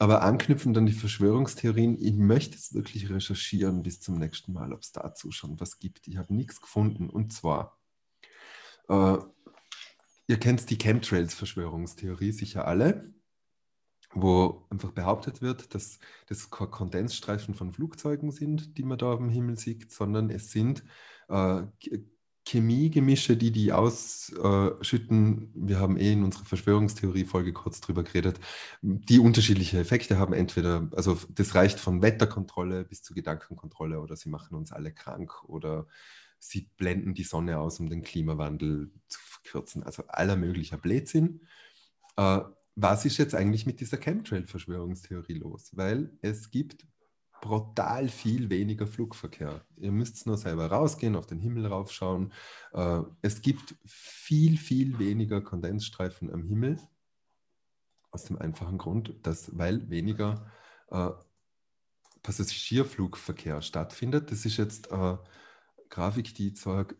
aber anknüpfend an die Verschwörungstheorien, ich möchte es wirklich recherchieren bis zum nächsten Mal, ob es dazu schon was gibt. Ich habe nichts gefunden. Und zwar, äh, ihr kennt die Chemtrails-Verschwörungstheorie sicher alle wo einfach behauptet wird, dass das Kondensstreifen von Flugzeugen sind, die man da am Himmel sieht, sondern es sind äh, Ch- Chemiegemische, die die ausschütten. Wir haben eh in unserer Verschwörungstheorie-Folge kurz drüber geredet, die unterschiedliche Effekte haben. Entweder, also das reicht von Wetterkontrolle bis zu Gedankenkontrolle oder sie machen uns alle krank oder sie blenden die Sonne aus, um den Klimawandel zu verkürzen. Also aller möglicher Blödsinn. Äh, was ist jetzt eigentlich mit dieser Chemtrail-Verschwörungstheorie los? Weil es gibt brutal viel weniger Flugverkehr. Ihr müsst nur selber rausgehen, auf den Himmel raufschauen. Äh, es gibt viel, viel weniger Kondensstreifen am Himmel. Aus dem einfachen Grund, dass, weil weniger äh, Passagierflugverkehr stattfindet. Das ist jetzt eine Grafik, die zeigt,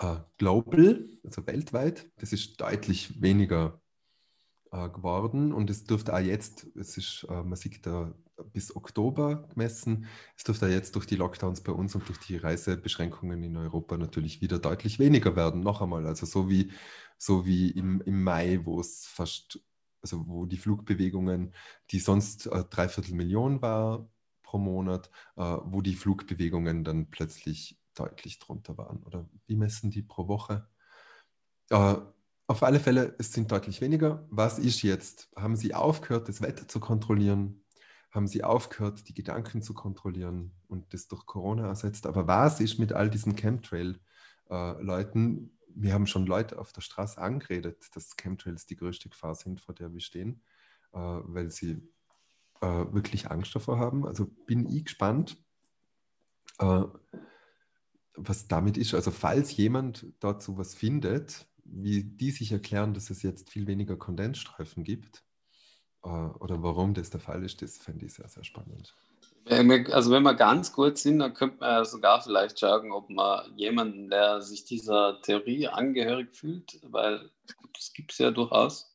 äh, global, also weltweit, das ist deutlich weniger äh, geworden und es dürfte auch jetzt, es ist, äh, man sieht da bis Oktober gemessen, es dürfte auch jetzt durch die Lockdowns bei uns und durch die Reisebeschränkungen in Europa natürlich wieder deutlich weniger werden, noch einmal, also so wie, so wie im, im Mai, wo es fast also wo die Flugbewegungen, die sonst äh, dreiviertel Million war pro Monat, äh, wo die Flugbewegungen dann plötzlich deutlich drunter waren. Oder wie messen die pro Woche? Äh, auf alle Fälle, es sind deutlich weniger. Was ist jetzt? Haben Sie aufgehört, das Wetter zu kontrollieren? Haben Sie aufgehört, die Gedanken zu kontrollieren und das durch Corona ersetzt? Aber was ist mit all diesen Chemtrail-Leuten? wir haben schon Leute auf der Straße angeredet, dass Chemtrails die größte Gefahr sind, vor der wir stehen, äh, weil sie äh, wirklich Angst davor haben. Also bin ich gespannt, äh, was damit ist. Also falls jemand dazu was findet, wie die sich erklären, dass es jetzt viel weniger Kondensstreifen gibt äh, oder warum das der Fall ist, das fände ich sehr, sehr spannend. Also wenn wir ganz gut sind, dann könnte man sogar vielleicht sagen, ob man jemanden, der sich dieser Theorie angehörig fühlt, weil das gibt es ja durchaus,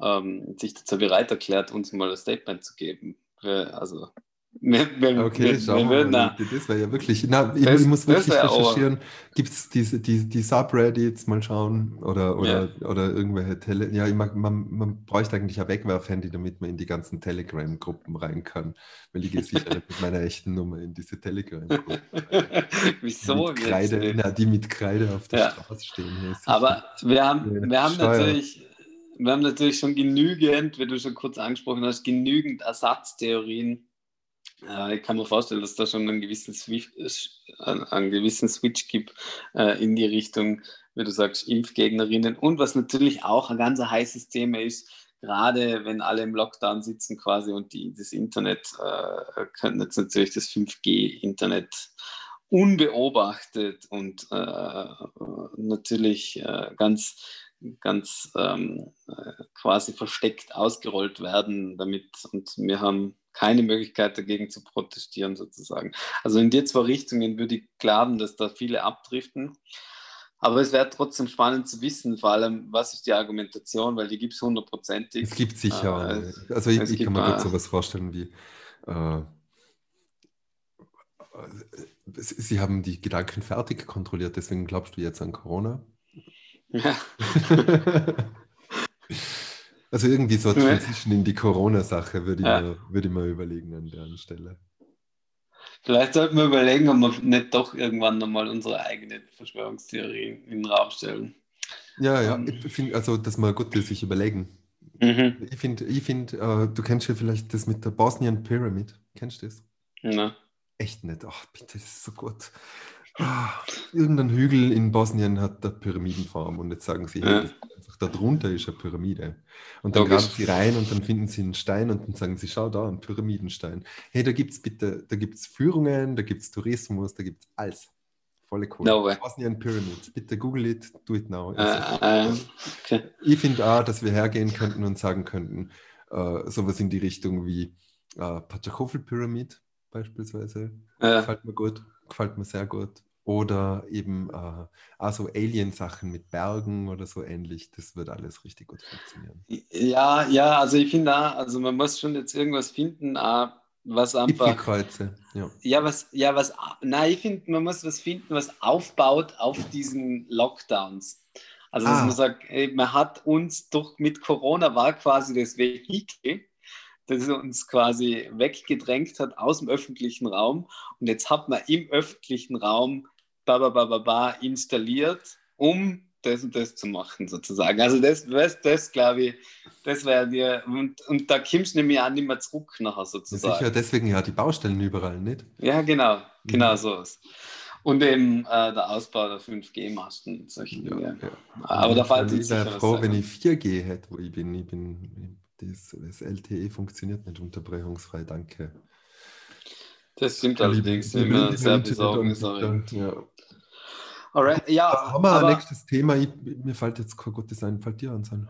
ähm, sich dazu bereit erklärt, uns mal ein Statement zu geben. Also wir, wir, okay, wir, schau mal. Na, das wäre ja wirklich. Na, ich, das, ich muss wirklich recherchieren. Gibt es diese die, die Subreddits mal schauen oder, oder, ja. oder irgendwelche Tele. Ja, mag, man, man bräuchte eigentlich ein Wegwerfhandy, damit man in die ganzen Telegram-Gruppen rein kann. Weil ich gehe sicher nicht mit meiner echten Nummer in diese Telegram-Gruppen. Wieso? Die mit, Kreide, na, die mit Kreide auf der ja. Straße stehen. Hier Aber wir haben, wir haben natürlich wir haben natürlich schon genügend, wie du schon kurz angesprochen hast, genügend Ersatztheorien ich kann mir vorstellen, dass da schon einen gewissen, Switch, einen gewissen Switch gibt äh, in die Richtung, wie du sagst, Impfgegnerinnen. Und was natürlich auch ein ganz heißes Thema ist, gerade wenn alle im Lockdown sitzen quasi und die, das Internet, äh, können jetzt natürlich das 5G-Internet unbeobachtet und äh, natürlich äh, ganz, ganz ähm, äh, quasi versteckt ausgerollt werden damit. Und wir haben keine Möglichkeit dagegen zu protestieren sozusagen. Also in die zwei Richtungen würde ich glauben, dass da viele abdriften. Aber es wäre trotzdem spannend zu wissen, vor allem, was ist die Argumentation, weil die gibt es hundertprozentig. Es gibt sicher. Äh, also ich, ich kann mir gut sowas vorstellen wie, äh, Sie haben die Gedanken fertig kontrolliert, deswegen glaubst du jetzt an Corona? Ja. Also irgendwie so Transition in die Corona-Sache würde ich, ja. mir, würd ich mir überlegen an der Stelle. Vielleicht sollten wir überlegen, ob wir nicht doch irgendwann nochmal unsere eigene Verschwörungstheorie in den Raum stellen. Ja, ja, ich finde, also, dass man gut sich überlegen. Mhm. Ich finde, ich find, uh, du kennst ja vielleicht das mit der Bosnian Pyramid. Kennst du das? Nein. Echt nicht. Ach, bitte, das ist so gut. Irgendein Hügel in Bosnien hat eine Pyramidenform und jetzt sagen sie, ja. einfach darunter ist eine Pyramide. Und dann graben sie rein und dann finden sie einen Stein und dann sagen sie, schau da, ein Pyramidenstein. Hey, da gibt es bitte, da gibt es Führungen, da gibt es Tourismus, da gibt es alles. Volle cool. No Bosnian Pyramids. Bitte google it, do it now. Uh, uh, okay. Ich finde auch, dass wir hergehen könnten und sagen könnten, uh, sowas in die Richtung wie Pachachofel Pyramid beispielsweise. Gefällt mir gut, gefällt mir sehr gut. Oder eben äh, also Alien-Sachen mit Bergen oder so ähnlich. Das wird alles richtig gut funktionieren. Ja, ja, also ich finde also man muss schon jetzt irgendwas finden, was einfach. Kreuze, ja. Ja, was, ja, was, nein, ich finde, man muss was finden, was aufbaut auf diesen Lockdowns. Also, dass ah. man sagt, ey, man hat uns durch mit Corona war quasi das Vehikel, das uns quasi weggedrängt hat aus dem öffentlichen Raum. Und jetzt hat man im öffentlichen Raum ba, ba, ba, ba, ba installiert, um das und das zu machen, sozusagen. Also das, das, das glaube ich, das wäre dir, und, und da kommst du nämlich auch nicht mehr zurück nachher sozusagen. Sicher, deswegen ja die Baustellen überall, nicht? Ja, genau, genau mhm. so ist Und eben äh, der Ausbau der 5G-Masten und solche ja, Dinge. Ja. Aber da fällt Ich wäre froh, wenn ich 4G hätte, wo ich bin. Ich bin das, das LTE funktioniert nicht unterbrechungsfrei, danke. Das stimmt allerdings immer sehr besorgniserregend. Ja. Alright, ja. Haben wir aber, ein nächstes Thema? Ich, mir fällt jetzt kein gutes ein, fällt dir an sein?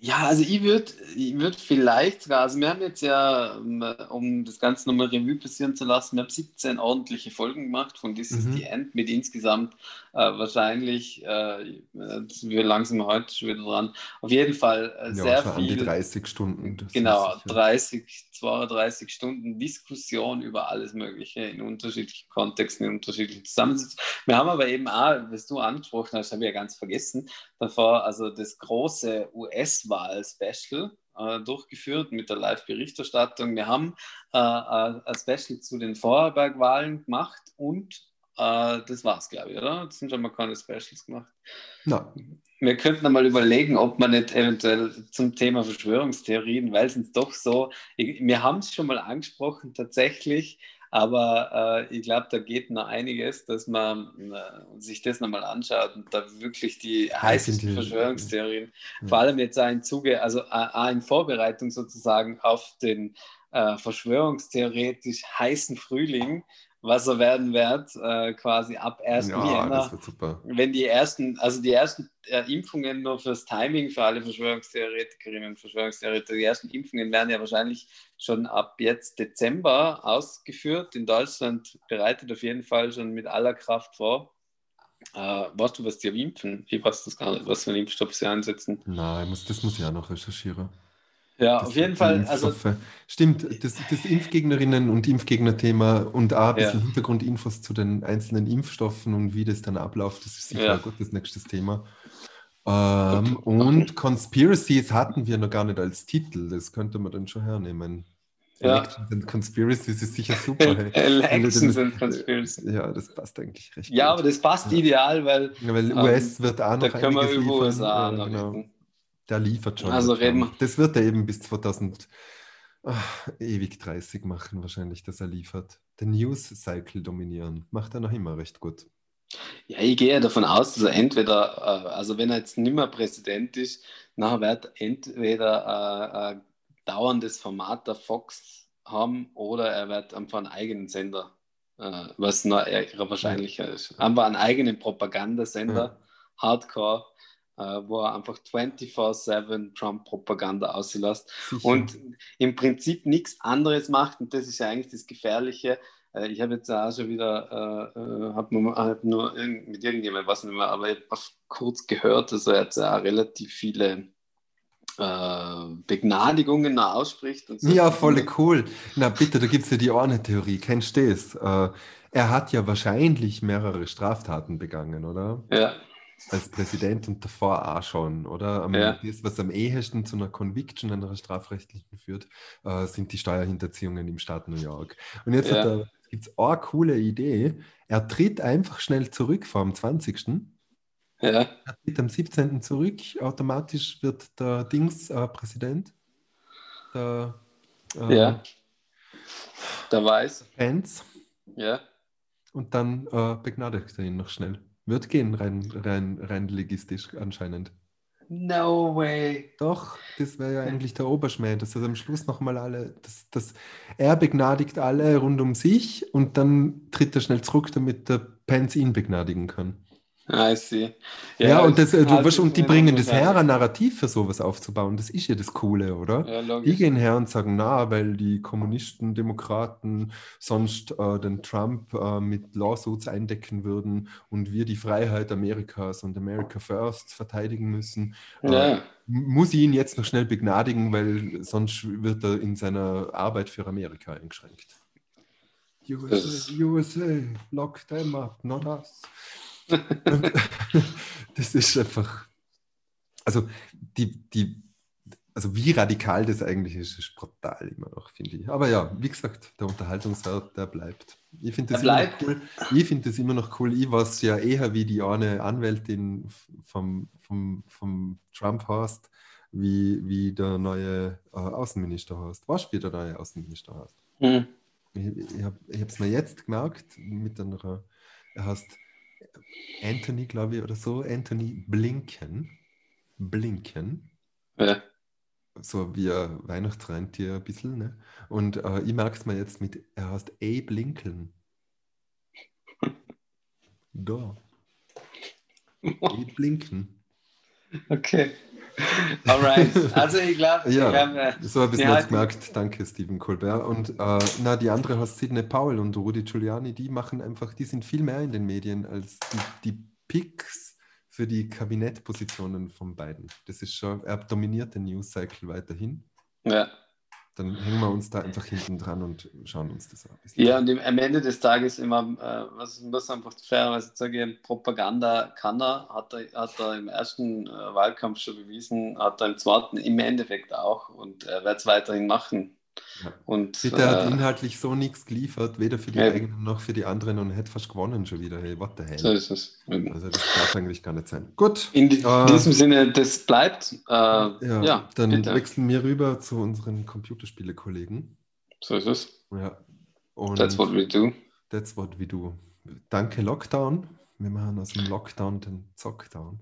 Ja, also ich würde ich würd vielleicht sogar, also wir haben jetzt ja, ähm, um das Ganze nochmal Revue passieren zu lassen, wir haben 17 ordentliche Folgen gemacht von This mhm. is the End mit insgesamt äh, wahrscheinlich, äh, wir langsam heute schon wieder dran, auf jeden Fall äh, ja, sehr viel. An die 30 Stunden. Genau, 30, 32 Stunden Diskussion über alles Mögliche in unterschiedlichen Kontexten, in unterschiedlichen Zusammensetzungen. Wir haben aber eben auch, was du angesprochen hast, habe ich ja ganz vergessen, davor also das große US-Wahl-Special äh, durchgeführt mit der Live-Berichterstattung. Wir haben äh, äh, ein Special zu den Vorarlberg-Wahlen gemacht und äh, das war's, glaube ich, oder? Das sind schon mal keine Specials gemacht. Na, Wir könnten einmal überlegen, ob man nicht eventuell zum Thema Verschwörungstheorien, weil es uns doch so, wir haben es schon mal angesprochen tatsächlich, aber äh, ich glaube, da geht noch einiges, dass man äh, sich das nochmal anschaut und da wirklich die heißesten Verschwörungstheorien, Ja. vor allem jetzt auch im Zuge, also auch in Vorbereitung sozusagen auf den äh, verschwörungstheoretisch heißen Frühling, was er werden wird, äh, quasi ab 1. ja, Jänner das wird super. wenn die ersten, also die ersten äh, Impfungen nur fürs Timing für alle Verschwörungstheoretikerinnen und Verschwörungstheoretiker, die ersten Impfungen werden ja wahrscheinlich schon ab jetzt Dezember ausgeführt. In Deutschland bereitet auf jeden Fall schon mit aller Kraft vor. Äh, weißt du, was die impfen? Ich weiß das gar nicht, was für einen Impfstoff sie einsetzen. Nein, muss, das muss ich auch noch recherchieren. Ja, Das auf jeden Fall, also. Stimmt, das, das Impfgegnerinnen und Impfgegner-Thema und auch ein bisschen Ja. Hintergrundinfos zu den einzelnen Impfstoffen und wie das dann abläuft, das ist sicher Ja. ein gutes nächstes Thema. Ähm, und Conspiracies hatten wir noch gar nicht als Titel, das könnte man dann schon hernehmen. Ja. Elections and Conspiracies ist sicher super. hey. Elections and Conspiracy. Ja, das passt eigentlich recht Ja, gut. aber das passt ideal, weil Ja, weil ähm, US wird auch noch da können wir über. USA Ja, noch genau. reden. Der liefert schon. Also reden. Das wird er eben bis 2000 ach, ewig 30 machen, wahrscheinlich, dass er liefert. Den News-Cycle dominieren. Macht er noch immer recht gut. Ja, ich gehe davon aus, dass er entweder, äh, also wenn er jetzt nicht mehr Präsident ist, nachher wird er entweder äh, ein dauerndes Format der Fox haben oder er wird einfach einen eigenen Sender, äh, was noch eher wahrscheinlicher ist. Einfach einen eigenen Propagandasender, Hardcore, äh, wo er einfach 24-7 Trump-Propaganda auslässt und im Prinzip nichts anderes macht. Und das ist ja eigentlich das Gefährliche. Äh, Ich habe jetzt auch schon wieder, äh, äh, habe nur, hab nur irgend, mit irgendjemandem, was nicht mehr, aber ich habe kurz gehört, dass er jetzt auch relativ viele äh, Begnadigungen noch ausspricht. Und so. Ja, voll cool. Na bitte, da gibt es ja die Orne-Theorie. Kennst du das? Äh, er hat ja wahrscheinlich mehrere Straftaten begangen, oder? Ja, Als Präsident und davor auch schon, oder? Am, Ja. Das, was am ehesten zu einer Conviction, einer strafrechtlichen führt, äh, sind die Steuerhinterziehungen im Staat New York. Und jetzt Ja. gibt es eine coole Idee. Er tritt einfach schnell zurück vor dem 20. ja, Er tritt am 17. zurück. Automatisch wird der Dings äh, Präsident. Der äh, ja. Der weiß. Pence. Ja. Und dann äh, begnadigt er ihn noch schnell. Wird gehen, rein, rein, rein legistisch anscheinend. No way. Doch, das wäre ja eigentlich der Oberschmäh, dass er am Schluss nochmal alle, dass, dass er begnadigt alle rund um sich und dann tritt er schnell zurück, damit der Pence ihn begnadigen kann. I see. Ja, und, das, äh, du, halt weißt, und die bringen das her, ein Narrativ für sowas aufzubauen. Das ist ja das Coole, oder? Ja, Die gehen her und sagen, na, weil die Kommunisten, Demokraten sonst äh, den Trump äh, mit Lawsuits eindecken würden und wir die Freiheit Amerikas und America First verteidigen müssen, äh, Ja. muss ich ihn jetzt noch schnell begnadigen, weil sonst wird er in seiner Arbeit für Amerika eingeschränkt. USA, USA, lock them up, not us. Das ist einfach, also die, die, also wie radikal das eigentlich ist, ist brutal immer noch, finde ich. Aber ja, wie gesagt, der Unterhaltungswert, der bleibt. Ich finde das, immer noch cool. Ich finde das immer noch cool. Ich war ja eher wie die eine Anwältin vom, vom, vom Trump hast, wie, wie der neue äh, Außenminister hast. Du, wie der neue Außenminister heißt? Hm. Ich, ich habe es mir jetzt gemerkt, mit einer, er heißt Anthony, glaube ich, oder so, Anthony Blinken. Blinken. Ja. So wie ein Weihnachtsrentier ein bisschen. Ne? Und äh, ich merke es mir jetzt mit, er heißt Abe Lincoln. Da. Abe Lincoln. Okay. Alright. Also ich glaube, Ja, wir haben, äh, so habe ich es wir mir jetzt gemerkt. Danke, Stephen Colbert. Und äh, na, die andere heißt Sidney Powell und Rudy Giuliani, die machen einfach, die sind viel mehr in den Medien als die, die Picks für die Kabinettpositionen von beiden. Das ist schon, er dominiert den News Cycle weiterhin. Ja. Dann hängen wir uns da einfach hinten dran und schauen uns das an. Ja, und am Ende des Tages immer, äh, was muss einfach fairerweise sagen, Propaganda kann er, hat er, hat er im ersten äh, Wahlkampf schon bewiesen, hat er im zweiten im Endeffekt auch und er wird es weiterhin machen. Ja. Und, Bitte hat äh, inhaltlich so nichts geliefert, weder für die ja. eigenen noch für die anderen und hätte fast gewonnen schon wieder. Hey, what the hell? So ist es. Also das darf eigentlich gar nicht sein. Gut. In die, äh, diesem Sinne, das bleibt. Äh, ja, ja, dann bitte. wechseln wir rüber zu unseren Computerspiele-Kollegen. So ist es. Ja. Und that's what we do. That's what we do. Danke Lockdown. Wir machen aus dem Lockdown den Zockdown.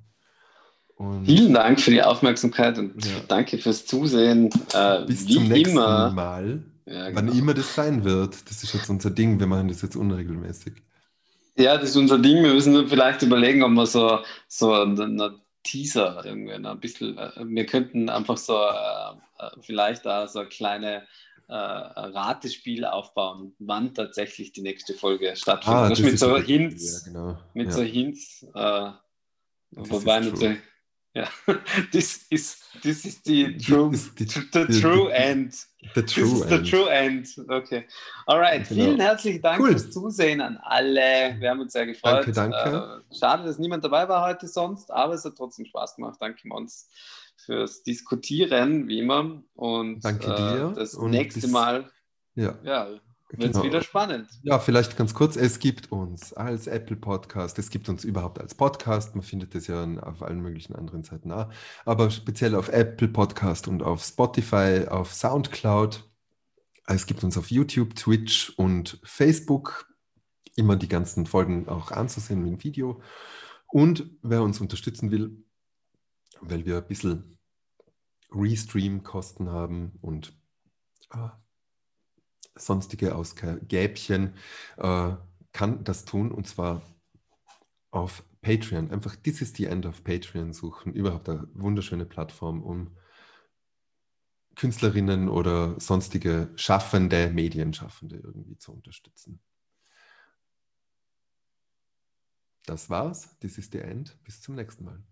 Und Vielen Dank für die Aufmerksamkeit und ja. danke fürs Zusehen. Äh, Bis zum nächsten immer. Mal. Ja, genau. Wann immer das sein wird. Das ist jetzt unser Ding. Wir machen das jetzt unregelmäßig. Ja, das ist unser Ding. Wir müssen vielleicht überlegen, ob wir so, so einen Teaser irgendwie ein bisschen. Äh, wir könnten einfach so äh, äh, vielleicht da so ein kleine äh, Ratespiel aufbauen, wann tatsächlich die nächste Folge stattfindet. Ah, mit, so Hints, ja, genau. mit ja. so Hints. Äh, wobei natürlich ja, this is this is the true the, the, the true end. The true this is end. the true end. Okay. Alright. Genau. Vielen herzlichen Dank cool. fürs Zusehen an alle. Wir haben uns sehr gefreut. Danke, danke. Äh, schade, dass niemand dabei war heute sonst, aber es hat trotzdem Spaß gemacht. Danke, Mons, fürs Diskutieren, wie immer. Und danke dir. Äh, das Und nächste bis, Mal. Ja. ja wird es genau. wieder spannend. Ja, vielleicht ganz kurz. Es gibt uns als Apple Podcast, es gibt uns überhaupt als Podcast. Man findet es ja auf allen möglichen anderen Seiten auch. Aber speziell auf Apple Podcast und auf Spotify, auf Soundcloud. Es gibt uns auf YouTube, Twitch und Facebook. Immer die ganzen Folgen auch anzusehen mit dem Video. Und wer uns unterstützen will, weil wir ein bisschen Restream-Kosten haben und ah, sonstige Ausgäbchen äh, kann das tun und zwar auf Patreon. Einfach This is the End of Patreon suchen. Überhaupt eine wunderschöne Plattform, um Künstlerinnen oder sonstige Schaffende, Medienschaffende irgendwie zu unterstützen. Das war's. This is the End. Bis zum nächsten Mal.